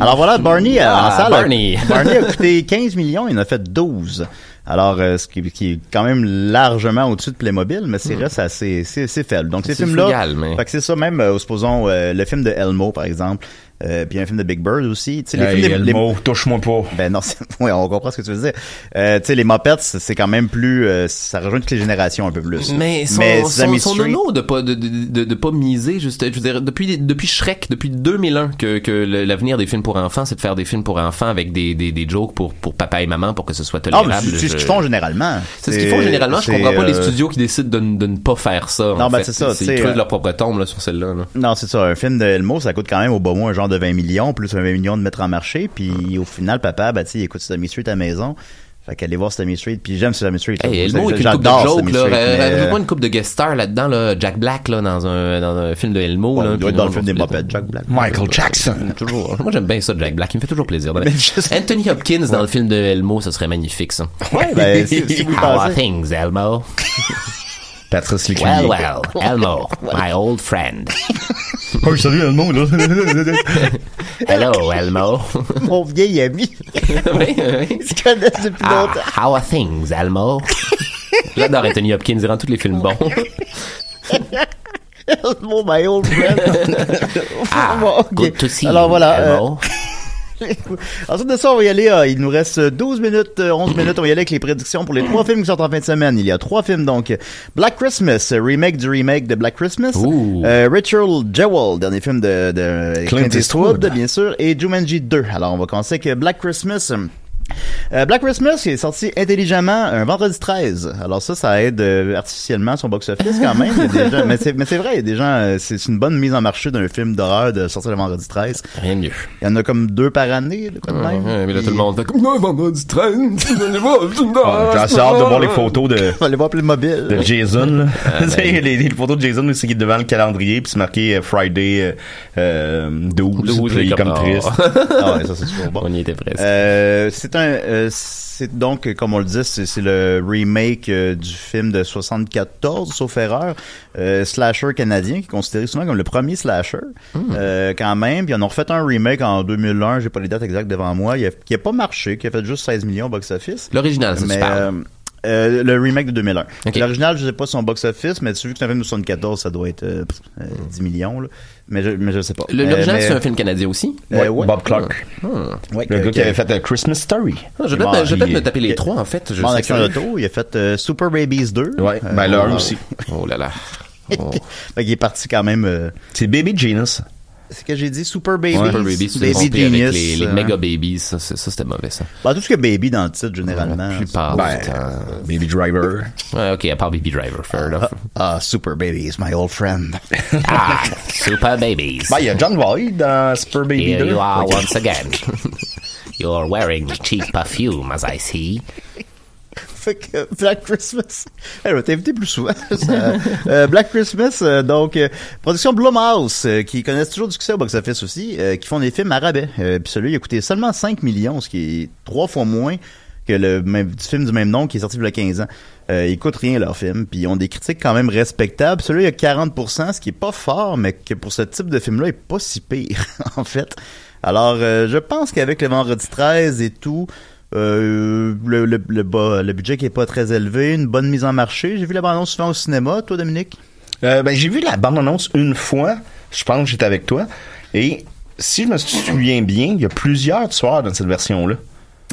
Alors voilà, Barney euh, Ah, en salle. Barney a [LAUGHS] coûté 15 millions, il en a fait 12. Alors, euh, ce qui, qui est quand même largement au-dessus de Playmobil, mais c'est reste assez, c'est, faible. Donc, ces Hmm. C'est films-là. mais- Fait que c'est ça, même, euh, supposons, euh, le film de Elmo, par exemple, euh, puis un film de Big Bird aussi. Tu sais, les Hey, films les- Elmo, touche-moi pas. Ben non, c'est- [LAUGHS] ouais, on comprend ce que tu veux dire. Euh, tu sais, les Muppets, c'est quand même plus, euh, ça rejoint toutes les générations un peu plus. Mais son, Mais son, son nono de pas de, de, de, de pas miser juste je veux dire depuis depuis Shrek depuis 2001 que que l'avenir des films pour enfants c'est de faire des films pour enfants avec des des, des jokes pour pour papa et maman pour que ce soit Ah, tolérable. mais c'est ce qu'ils font généralement. C'est ce qu'ils font généralement. Je comprends pas les euh, studios qui décident de, ne- de ne pas faire ça. Non, en ben, c'est ça, Ils creusent euh, leur propre tombe là, sur celle-là. là. Non, c'est ça. Un film de Elmo, ça coûte quand même au bas mot un genre de 20 millions, plus un 20 millions de mettre en marché. Puis au final, papa, ben, tu sais, il écoute Sesame Street à la maison. Fait qu'aller voir Sesame Street. Puis j'aime Sesame Street. Hey, Elmo avec une coupe J'adore de Sesame là. Street, Euh, mais, Rajoute-moi une coupe de guest star là-dedans, là. Jack Black, là, dans un, dans un film de Elmo, là. il doit être dans le film des Muppets, Jack Black. Michael Jackson. [LAUGHS] Toujours. Moi, j'aime bien ça, Jack Black. Il me fait toujours plaisir. [LAUGHS] Mais juste- Anthony Hopkins dans le film de Elmo, ça serait magnifique, ça. Ouais, ben, si, si vous How are things, Elmo? [LAUGHS] Patrice Lécuyer. Well, well, Elmo, my old friend. [LAUGHS] Oh, salut, Elmo, là? [LAUGHS] Hello, Elmo. [LAUGHS] Mon vieil ami. oui, oui. Ils se connaissent depuis Ah, longtemps. how are things, Elmo? J'adore Anthony Hopkins, il rend tous les films bons. Elmo, my old friend. Ah, Bon, ok. good to see Alors you, voilà. euh, Elmo. [LAUGHS] Ensuite de ça, on va y aller. euh, il nous reste 12 minutes, euh, 11 minutes. On va y aller avec les prédictions pour les trois films qui sortent en fin de semaine. Il y a trois films, donc. Black Christmas, euh, remake du remake de Black Christmas. Euh, Ritual Jewel, dernier film de, de Clint Eastwood, bien sûr. Et Jumanji 2. Alors, on va commencer avec Black Christmas. Euh, Black Christmas est sorti intelligemment un vendredi 13. Alors ça, ça aide euh, artificiellement son box-office quand même. Il y a des gens- [LAUGHS] mais c'est mais c'est vrai, il y a des gens, euh, c'est une bonne mise en marché d'un film d'horreur de sortir le vendredi 13. Rien de mieux. Il y en a comme deux par année, de quoi de même. Ouais, mais là, tout le monde fait comme, non, vendredi 13, allez [LAUGHS] voir, Ah, J'ai assez hâte de voir les photos de, [LAUGHS] aller voir plus le mobile. de Jason. là. Ah, ben. les, les photos de Jason, c'est qui est devant le calendrier, puis c'est marqué euh, Friday euh, euh, 12, 12, puis il est comme triste. Ah ouais, ça c'est toujours bon. On y était presque. C'est un, euh, c'est donc, comme on le dit, c'est c'est le remake euh, du film de 74, sauf erreur, euh, slasher canadien, qui est considéré souvent comme le premier slasher, euh, quand même. Puis ils en ont refait un remake en 2001, j'ai pas les dates exactes devant moi, il a- qui a pas marché, qui a fait juste 16 millions au box-office. L'original, parles. Euh, le remake de 2001. Ok. L'original, je sais pas son box-office, mais tu vu que c'est un film de 74, ça doit être euh, pff, euh, 10 millions, là. Mais je, mais je sais pas. Euh, L'original, c'est un film canadien aussi? Ouais. Bob Clark. Ouais, Le gars qui avait fait euh, Christmas Story. Ah, je vais Bon, peut-être il- me taper les il- trois, en fait. Je en action auto, il a fait euh, Super Babies 2. Ouais, Euh, ben là aussi. [LAUGHS] Oh là là. Oh. Fait qu'il est parti quand même. euh, C'est Baby Genius. C'est ce que j'ai dit, Super Babies. Ouais. Super Baby, c'est Baby trompé avec Genius. les, les euh, Mega Babies. Ça, ça, c'était mauvais, ça. bah, tout ce que Baby dans le titre, généralement. La plupart Ben, du temps. Baby Driver. Ouais, ok, à part Baby Driver, fair enough. Ah, Super Babies, my old friend. Ah, Super Babies. Ben, il y a John Voight dans Super Baby Here 2. you are once again. You're wearing cheap perfume, as I see. Fait que Black Christmas. Elle va t'inviter plus souvent. [LAUGHS] Euh, Black Christmas, euh, donc, euh, production Blumhouse, euh, qui connaissent toujours du succès au box-office aussi, qui font des films à rabais. Puis celui-là, il a coûté seulement 5 millions, ce qui est trois fois moins que le film du même nom qui est sorti il y a 15 ans. Euh, ils coûtent rien leur film, puis ils ont des critiques quand même respectables. Celui-là, il y a 40%, ce qui est pas fort, mais que pour ce type de film-là, il est pas si pire, [LAUGHS] en fait. Alors, je pense qu'avec le vendredi 13 et tout, euh, le, budget qui est pas très élevé, une bonne mise en marché. J'ai vu la bande-annonce souvent au cinéma, toi, Dominique? Euh, ben, j'ai vu la bande-annonce une fois. Je pense que j'étais avec toi. Et si je me souviens bien, il y a plusieurs tueurs dans cette version-là.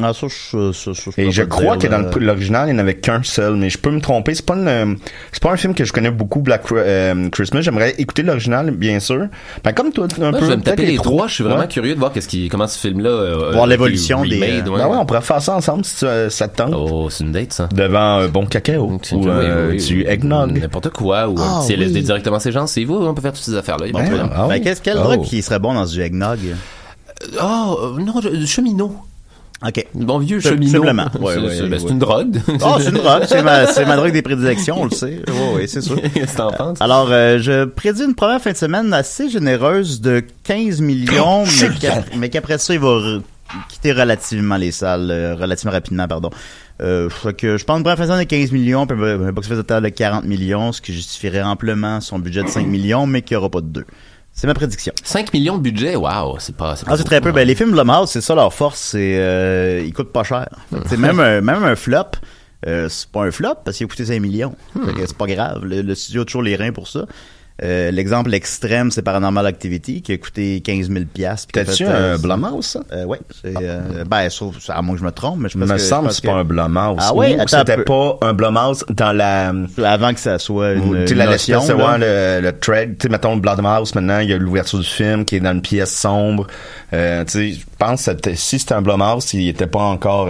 Ah, ça, je, ça, ça, Et je crois dire, que dans le- l'original, il n'y en avait qu'un seul, mais je peux me tromper. C'est pas une, euh, c'est pas un film que je connais beaucoup, Black euh, Christmas. J'aimerais écouter l'original, bien sûr. Ben, comme toi, un Moi, peu. je vais me peut-être taper les trois. Je suis vraiment Ouais. curieux de voir qu'est-ce qui, comment ce film-là. euh, Voir l'évolution des, euh, ouais. Ben ouais, on pourrait faire ça ensemble si ça, ça te tente. Oh, c'est une date, ça. Devant un bon cacao ou oui, euh, oui, du eggnog. N'importe quoi, ou Ah, un petit oui. LSD directement ces gens, c'est vous, on peut faire toutes ces affaires-là. Ben, ah Ben, qu'est-ce, quel Oh. drogue qui serait bon dans du eggnog? Oh, euh, non, cheminot. OK. Bon vieux cheminot. simplement. [LAUGHS] C'est Ouais, ouais, ben, ouais. une drogue. Ah, c'est une drogue. C'est ma, drogue des prédilections, on le sait. Oui, oui, c'est sûr. [LAUGHS] Alors, euh, je prédis une première fin de semaine assez généreuse de 15 millions, mais qu'ap- mais qu'après ça, il va quitter relativement les salles, euh, relativement rapidement, pardon. Euh, fait que je pense une première fin de semaine de 15 millions, puis un box-office total de 40 millions, ce qui justifierait amplement son budget de 5 millions, mais qu'il n'y aura pas de 2. C'est ma prédiction. 5 millions de budget, waouh, c'est pas, c'est pas Ah, c'est très peu. beaucoup, Ben, hein. les films Blumhouse, c'est ça leur force, c'est euh, ils coûtent pas cher. Tu sais, même un, même un flop, euh, c'est pas un flop parce qu'il a coûté 5 millions. Fait que c'est pas grave. Le, le studio a toujours les reins pour ça. Euh, L'exemple extrême, c'est Paranormal Activity qui a coûté 15 000 piastres. puis qui a T'as-tu fait, euh, un Blumhouse, ça? euh, c'est euh, ben sauf à moins que je me trompe, mais je pense me que, semble je que c'est pas un Blumhouse. Ah ouais, Ou attends un c'était pas un Blumhouse dans la... avant que ça soit une, tu la notion, ouais, le, le thread, tu sais, mettons le maintenant, il y a l'ouverture du film qui est dans une pièce sombre. Euh, tu sais, je pense que si c'était un Blumhouse, il était pas encore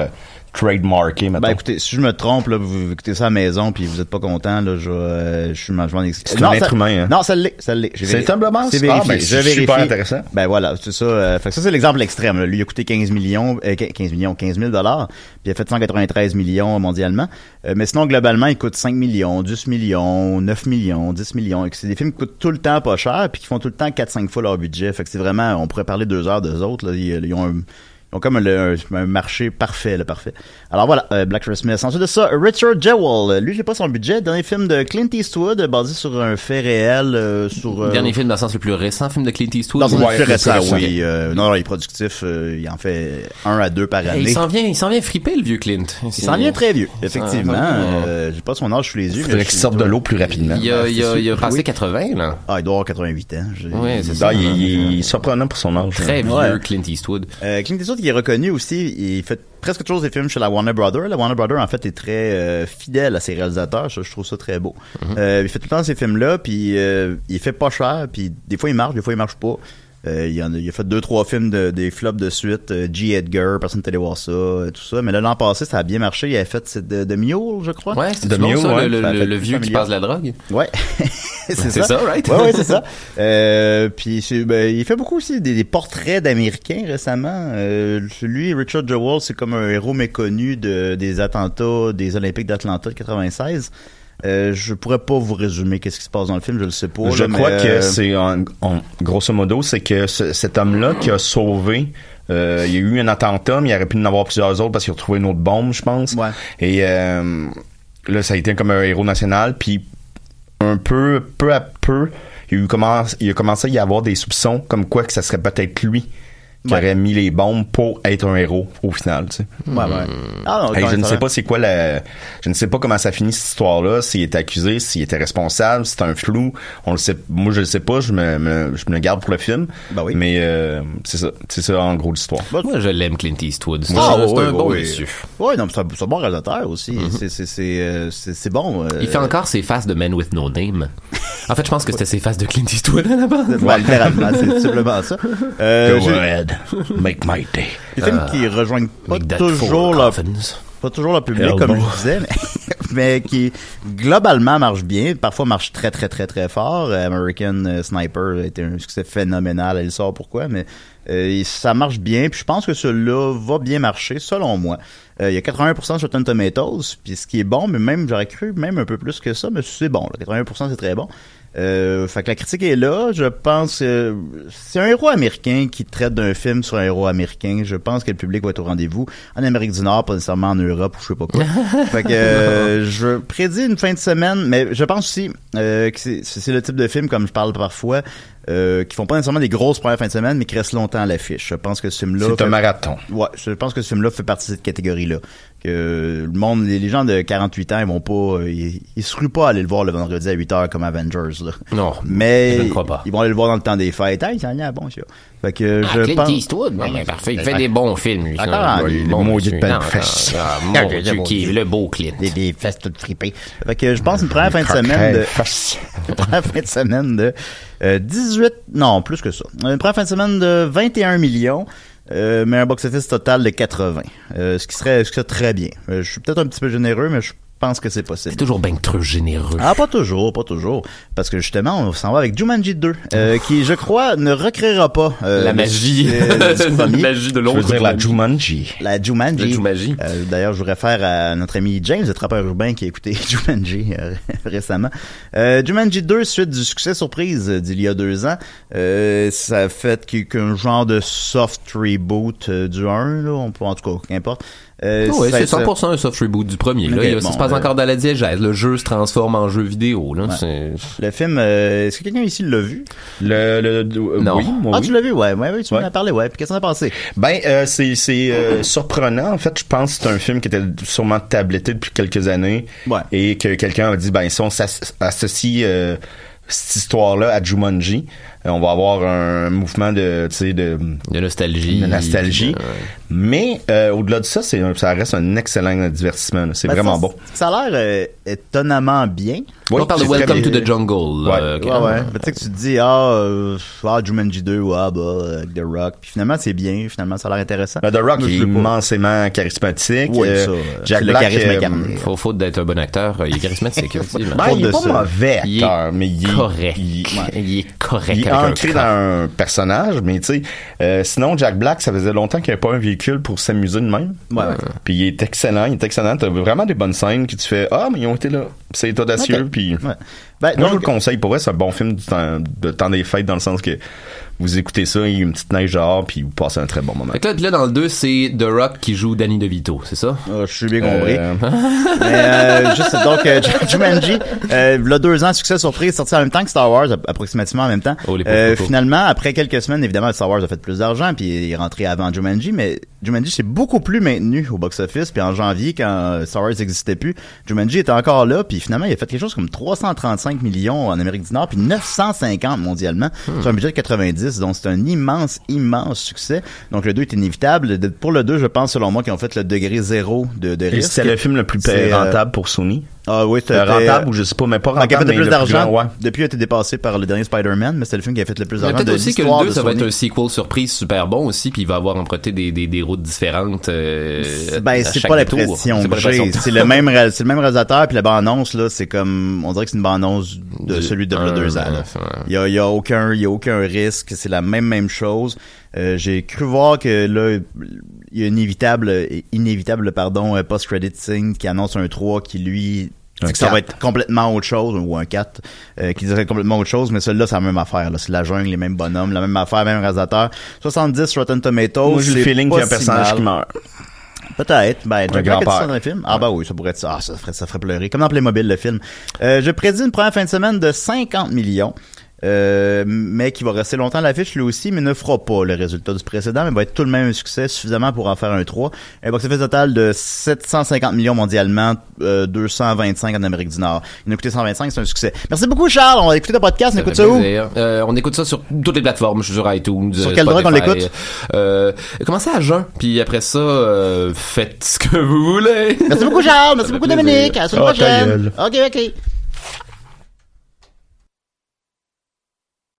trademarké, mettons. Ben écoutez, si je me trompe, là, vous, vous écoutez ça à la maison puis vous êtes pas content, là, je, euh, je suis excuse. C'est un être humain, hein. Non, ça l'est, ça l'est. C'est vérifié. Blumhouse? C'est Ah, ben, je c'est vérifie. super intéressant. Ben voilà, c'est ça. euh, fait que ça, c'est l'exemple extrême. là. Lui, il a coûté 15 millions, euh, 15 millions, 15 000 dollars, puis il a fait 193 millions mondialement. Euh, mais sinon, globalement, il coûte 5 millions, 10 millions, 9 millions, 10 millions. Et que C'est des films qui coûtent tout le temps pas cher, puis qui font tout le temps 4-5 fois leur budget. Fait que c'est vraiment, on pourrait parler deux heures d'eux autres. Là. Ils, ils ont un, ils ont comme un, un marché parfait, là, parfait. Alors voilà, euh, Black Christmas. Ensuite de ça, Richard Jewell. Lui, j'ai pas son budget. Dernier film de Clint Eastwood, basé sur un fait réel, euh, sur... euh, Dernier film dans le sens le plus récent, film de Clint Eastwood? dans son Ouais, plus le récent, plus récent. oui. Euh, non, non, il est productif. euh, il en fait un à deux par année. il s'en vient, il s'en vient fripper le vieux Clint. Il s'en vient très vieux, effectivement. Euh, j'ai pas son âge sous les yeux. Il faudrait qu'il sorte de l'eau plus rapidement. Il a, il a, il a passé Oui. 80, là. Ah, il doit avoir 88 ans. Ouais, c'est ça. il, il- il est surprenant pour son âge. Très vieux Ouais. Clint Eastwood. Euh, Clint Eastwood qui est reconnu aussi, il fait presque toujours des films chez la Warner Brothers. La Warner Brothers en fait est très euh, fidèle à ses réalisateurs, je trouve ça très beau. Mhm. Euh, il fait tout le temps ces films là, puis euh, il fait pas cher, puis des fois il marche, des fois il marche pas. Euh, il, en a, il a fait deux trois films de, des flops de suite, euh, G. Edgar, personne n'était allé voir ça, euh, tout ça. Mais là l'an passé, ça a bien marché. Il avait fait c'est de, de Mule, je crois. Ouais, c'est The bon, Mule, ça, ouais, le, a le- le vieux qui passe la drogue. Ouais, [LAUGHS] c'est C'est ça. ça, right? Ouais, ouais, c'est ça. Euh, puis c'est- ben, il fait beaucoup aussi des, des portraits d'Américains récemment. Euh, lui, Richard Jewell, c'est comme un héros méconnu de, des attentats des Olympiques d'Atlanta de 96. Euh, je pourrais pas vous résumer qu'est-ce qui se passe dans le film, je le sais pas. Je là, crois mais, que euh, c'est en, en- grosso modo, c'est que ce- cet homme-là qui a sauvé. euh, il y a eu un attentat, mais il aurait pu en avoir plusieurs autres parce qu'il a retrouvé une autre bombe, je pense. Ouais. Et euh, là, ça a été comme un héros national. Puis un peu, peu à peu, il a, eu commencé, il a commencé à y avoir des soupçons comme quoi que ça serait peut-être lui qui Ouais. aurait mis les bombes pour être un héros au final. Tu sais. Ouais, ouais. Ah, non, Hey, je ne sais pas c'est quoi la, je ne sais pas comment ça finit cette histoire-là, s'il est accusé, s'il était responsable, c'est un flou. On le sait, moi je le sais pas, je me, me- je me le garde pour le film. Ben oui. Mais euh, c'est ça, c'est ça en gros l'histoire. Bah, Moi, je l'aime, Clint Eastwood. C'est Ah, ouais, un bon ouais, monsieur. Ouais, non, mais c'est un, un bon réalisateur aussi. C'est- c'est- c'est euh, c'est c'est bon. euh, Il fait encore ses faces de Man with No Name. En fait, je pense que c'était ses faces de Clint Eastwood à la base. Ouais, littéralement, c'est simplement ça. Euh, Go j'ai- ahead, make my day. Des films qui rejoignent pas toujours leur, pas toujours leur public, Elbow. comme je disais, mais, [LAUGHS] mais qui globalement marchent bien, parfois marchent très très très très fort. Euh, American euh, Sniper a été un succès phénoménal, elle sort pourquoi, mais euh, ça marche bien, puis je pense que celui-là va bien marcher, selon moi. Euh, il y a 81% sur Rotten Tomatoes, puis ce qui est bon, mais même, j'aurais cru même un peu plus que ça, mais c'est bon, là, 81% c'est très bon. Euh, fait que la critique est là. Je pense euh, c'est un héros américain qui traite d'un film sur un héros américain. Je pense que le public va être au rendez-vous en Amérique du Nord, pas nécessairement en Europe ou je sais pas quoi. [LAUGHS] fait que euh, je prédis une fin de semaine, mais je pense aussi euh, que c'est- le type de film comme je parle parfois. Euh, qui font pas nécessairement des grosses premières fins de semaine, mais qui restent longtemps à l'affiche. Je pense que ce film-là. C'est un marathon. Ouais, je pense que ce film-là fait partie de cette catégorie-là. Que le monde, les, gens de 48 ans, ils vont pas, euh, ils, ils se ruent pas à aller le voir le vendredi à 8 heures comme Avengers, là. Non, Mais je ne crois pas. ils vont aller le voir dans le temps des fêtes. Ah, il s'en est bon, ça. Fait que Ah, je Clint pense. Eastwood, ben, ben, parfait. Il fait des bons films. lui. D'accord, Ah, les Non, qui [LAUGHS] est le beau Clint. Des, des fesses toutes fripées. Fait que je pense une première fin de semaine de, [LAUGHS] une première fin de semaine de euh, 18, non, plus que ça. Une première fin de semaine de 21 millions. Euh, mais un box-office total de 80. Euh, ce qui serait, ce qui serait très bien. Euh, je suis peut-être un petit peu généreux, mais je pense que c'est possible. C'est toujours bien trop généreux. Ah, pas toujours, pas toujours. Parce que justement, on s'en va avec Jumanji 2, euh, qui, je crois, ne recréera pas euh, La magie. du [LAUGHS] La magie de Je l'autre. veux dire la Jumanji. La Jumanji. La Jumanji. Euh, D'ailleurs, je vous réfère à notre ami James, le trappeur urbain, qui a écouté [LAUGHS] Jumanji euh, [LAUGHS] récemment. Euh, Jumanji 2, suite du succès surprise d'il y a deux ans, euh, ça a fait qu'un genre de soft reboot euh, du 1, là, on peut, en tout cas, qu'importe. Euh, oui, ça- c'est ça- 100% un soft reboot du premier. là. Il a- ça se passe euh, encore dans la diégèse. Le jeu se transforme en jeu vidéo. Là. C'est- Le film, euh, est-ce que quelqu'un ici l'a vu? Le, le, le- Non. oui, moi, Ah, oui. tu l'as vu, ouais, ouais, ouais tu m'en as parlé, ouais. Puis qu'est-ce que t'en as pensé? Ben, euh, c'est c'est euh, surprenant. En fait, je pense que c'est un film qui était sûrement tabletté depuis quelques années. Ouais. Et que quelqu'un a dit, ben, si on s'as- associe euh, cette histoire-là à Jumanji, euh, on va avoir un mouvement de, tu sais, de, De nostalgie. de nostalgie. Euh, Mais euh, au-delà de ça, c'est ça reste un excellent divertissement. C'est Ben, vraiment ça, bon. Ça a l'air euh, étonnamment bien. Oui, on parle de Welcome to the Jungle. Ouais. euh, Ouais, ouais. Mais tu sais que tu te dis, ah, euh, ah, Jumanji 2, ou ah, bah, avec The Rock. Puis finalement, c'est bien. Finalement, ça a l'air intéressant. Ben, The Rock est immensément charismatique. Oui, Euh, ça, euh, Jack le Black, charisme euh, incarné. Faut, faute d'être un bon acteur. euh, Il est charismatique, [LAUGHS] effectivement. Ben, il est pas ça. mauvais Il est acteur, mais il est correct. Il est correct. Ancré dans un personnage, mais tu sais, euh, sinon Jack Black, ça faisait longtemps qu'il n'y avait pas un véhicule pour s'amuser de même. Ouais, ouais. Puis il est excellent, il est excellent. T'as vraiment des bonnes scènes que tu fais ah mais ils ont été là, c'est audacieux. Puis Ouais. Ben, moi je vous le conseille pour vrai, c'est un bon film du temps, de temps des fêtes dans le sens que vous écoutez ça, il y a une petite neige dehors, puis vous passez un très bon moment. Fait que là, là, dans le 2, c'est The Rock qui joue Danny DeVito, c'est ça? euh, je suis bien compris. Euh, [LAUGHS] Mais, euh, juste, donc, euh, Jumanji, euh, il a deux ans, succès surprise, sorti en même temps que Star Wars, ap- approximativement en même temps. Oh, Euh, finalement, après quelques semaines, évidemment, Star Wars a fait plus d'argent, puis il est rentré avant Jumanji, mais Jumanji s'est beaucoup plus maintenu au box-office, puis en janvier, quand Star Wars n'existait plus, Jumanji était encore là, puis finalement, il a fait quelque chose comme 335 millions en Amérique du Nord, puis 950 mondialement, Hmm. sur un budget de 90, donc c'est un immense, immense succès. Donc le 2 est inévitable. Pour le 2, je pense, selon moi, qu'ils ont fait le degré zéro de, de risque. C'était le film le plus C'est, euh, rentable pour Sony? Ah oui, c'était Euh, rentable ou je sais pas, mais pas Enfin, qui a rentable, fait mais le plus d'argent. ouais. Depuis, il a été dépassé par le dernier Spider-Man, mais c'était le film qui a fait le plus Mais d'argent peut-être aussi que le l'histoire 2, de ça va être un sequel surprise super bon aussi, puis il va avoir emprunté des, des, des routes différentes. euh, Ben, c'est pas détour. l'impression C'est. C'est le même, c'est le même réalisateur, puis la bande-annonce, là, c'est comme, on dirait que c'est une bande-annonce de Du celui de il y a un, deux ans. Il y a, il y a aucun, il y a aucun risque. C'est la même, même chose. Euh, j'ai cru voir que là, il y a une inévitable, inévitable, pardon, euh, post-credit scene qui annonce un 3 qui, lui, Un ça va 4. être complètement autre chose, ou un 4, euh, qui dirait complètement autre chose, mais celui-là, c'est la même affaire, là. C'est la jungle, les mêmes bonhommes, la même affaire, même réalisateur. 70 Rotten Tomatoes. Moi, j'ai le feeling qu'il y a un si personnage mal. qui meurt. Peut-être. Ben, Jack Black ça dans le film? Ah, bah oui, ça pourrait être ça. Ah, ça ferait, ça ferait pleurer. Comme dans Playmobil, le film. Euh, je prédis une première fin de semaine de 50 millions. Euh, mais qui va rester longtemps à l'affiche lui aussi, mais ne fera pas le résultat du précédent, mais va être tout de même un succès suffisamment pour en faire un 3. Un box-office total de 750 millions mondialement, euh, 225 en Amérique du Nord. Il a coûté 125, c'est un succès. Merci beaucoup Charles, on va écouter le podcast, on écoute ça où? Euh, on écoute ça sur toutes les plateformes, je suis sur iTunes. Sur quel droit qu'on Spotify. l'écoute? Euh, commencez à jeun, puis après ça, euh, faites ce que vous voulez. Merci beaucoup Charles, merci beaucoup plaisir. Dominique, à la semaine Ah, prochaine. Ok, ok.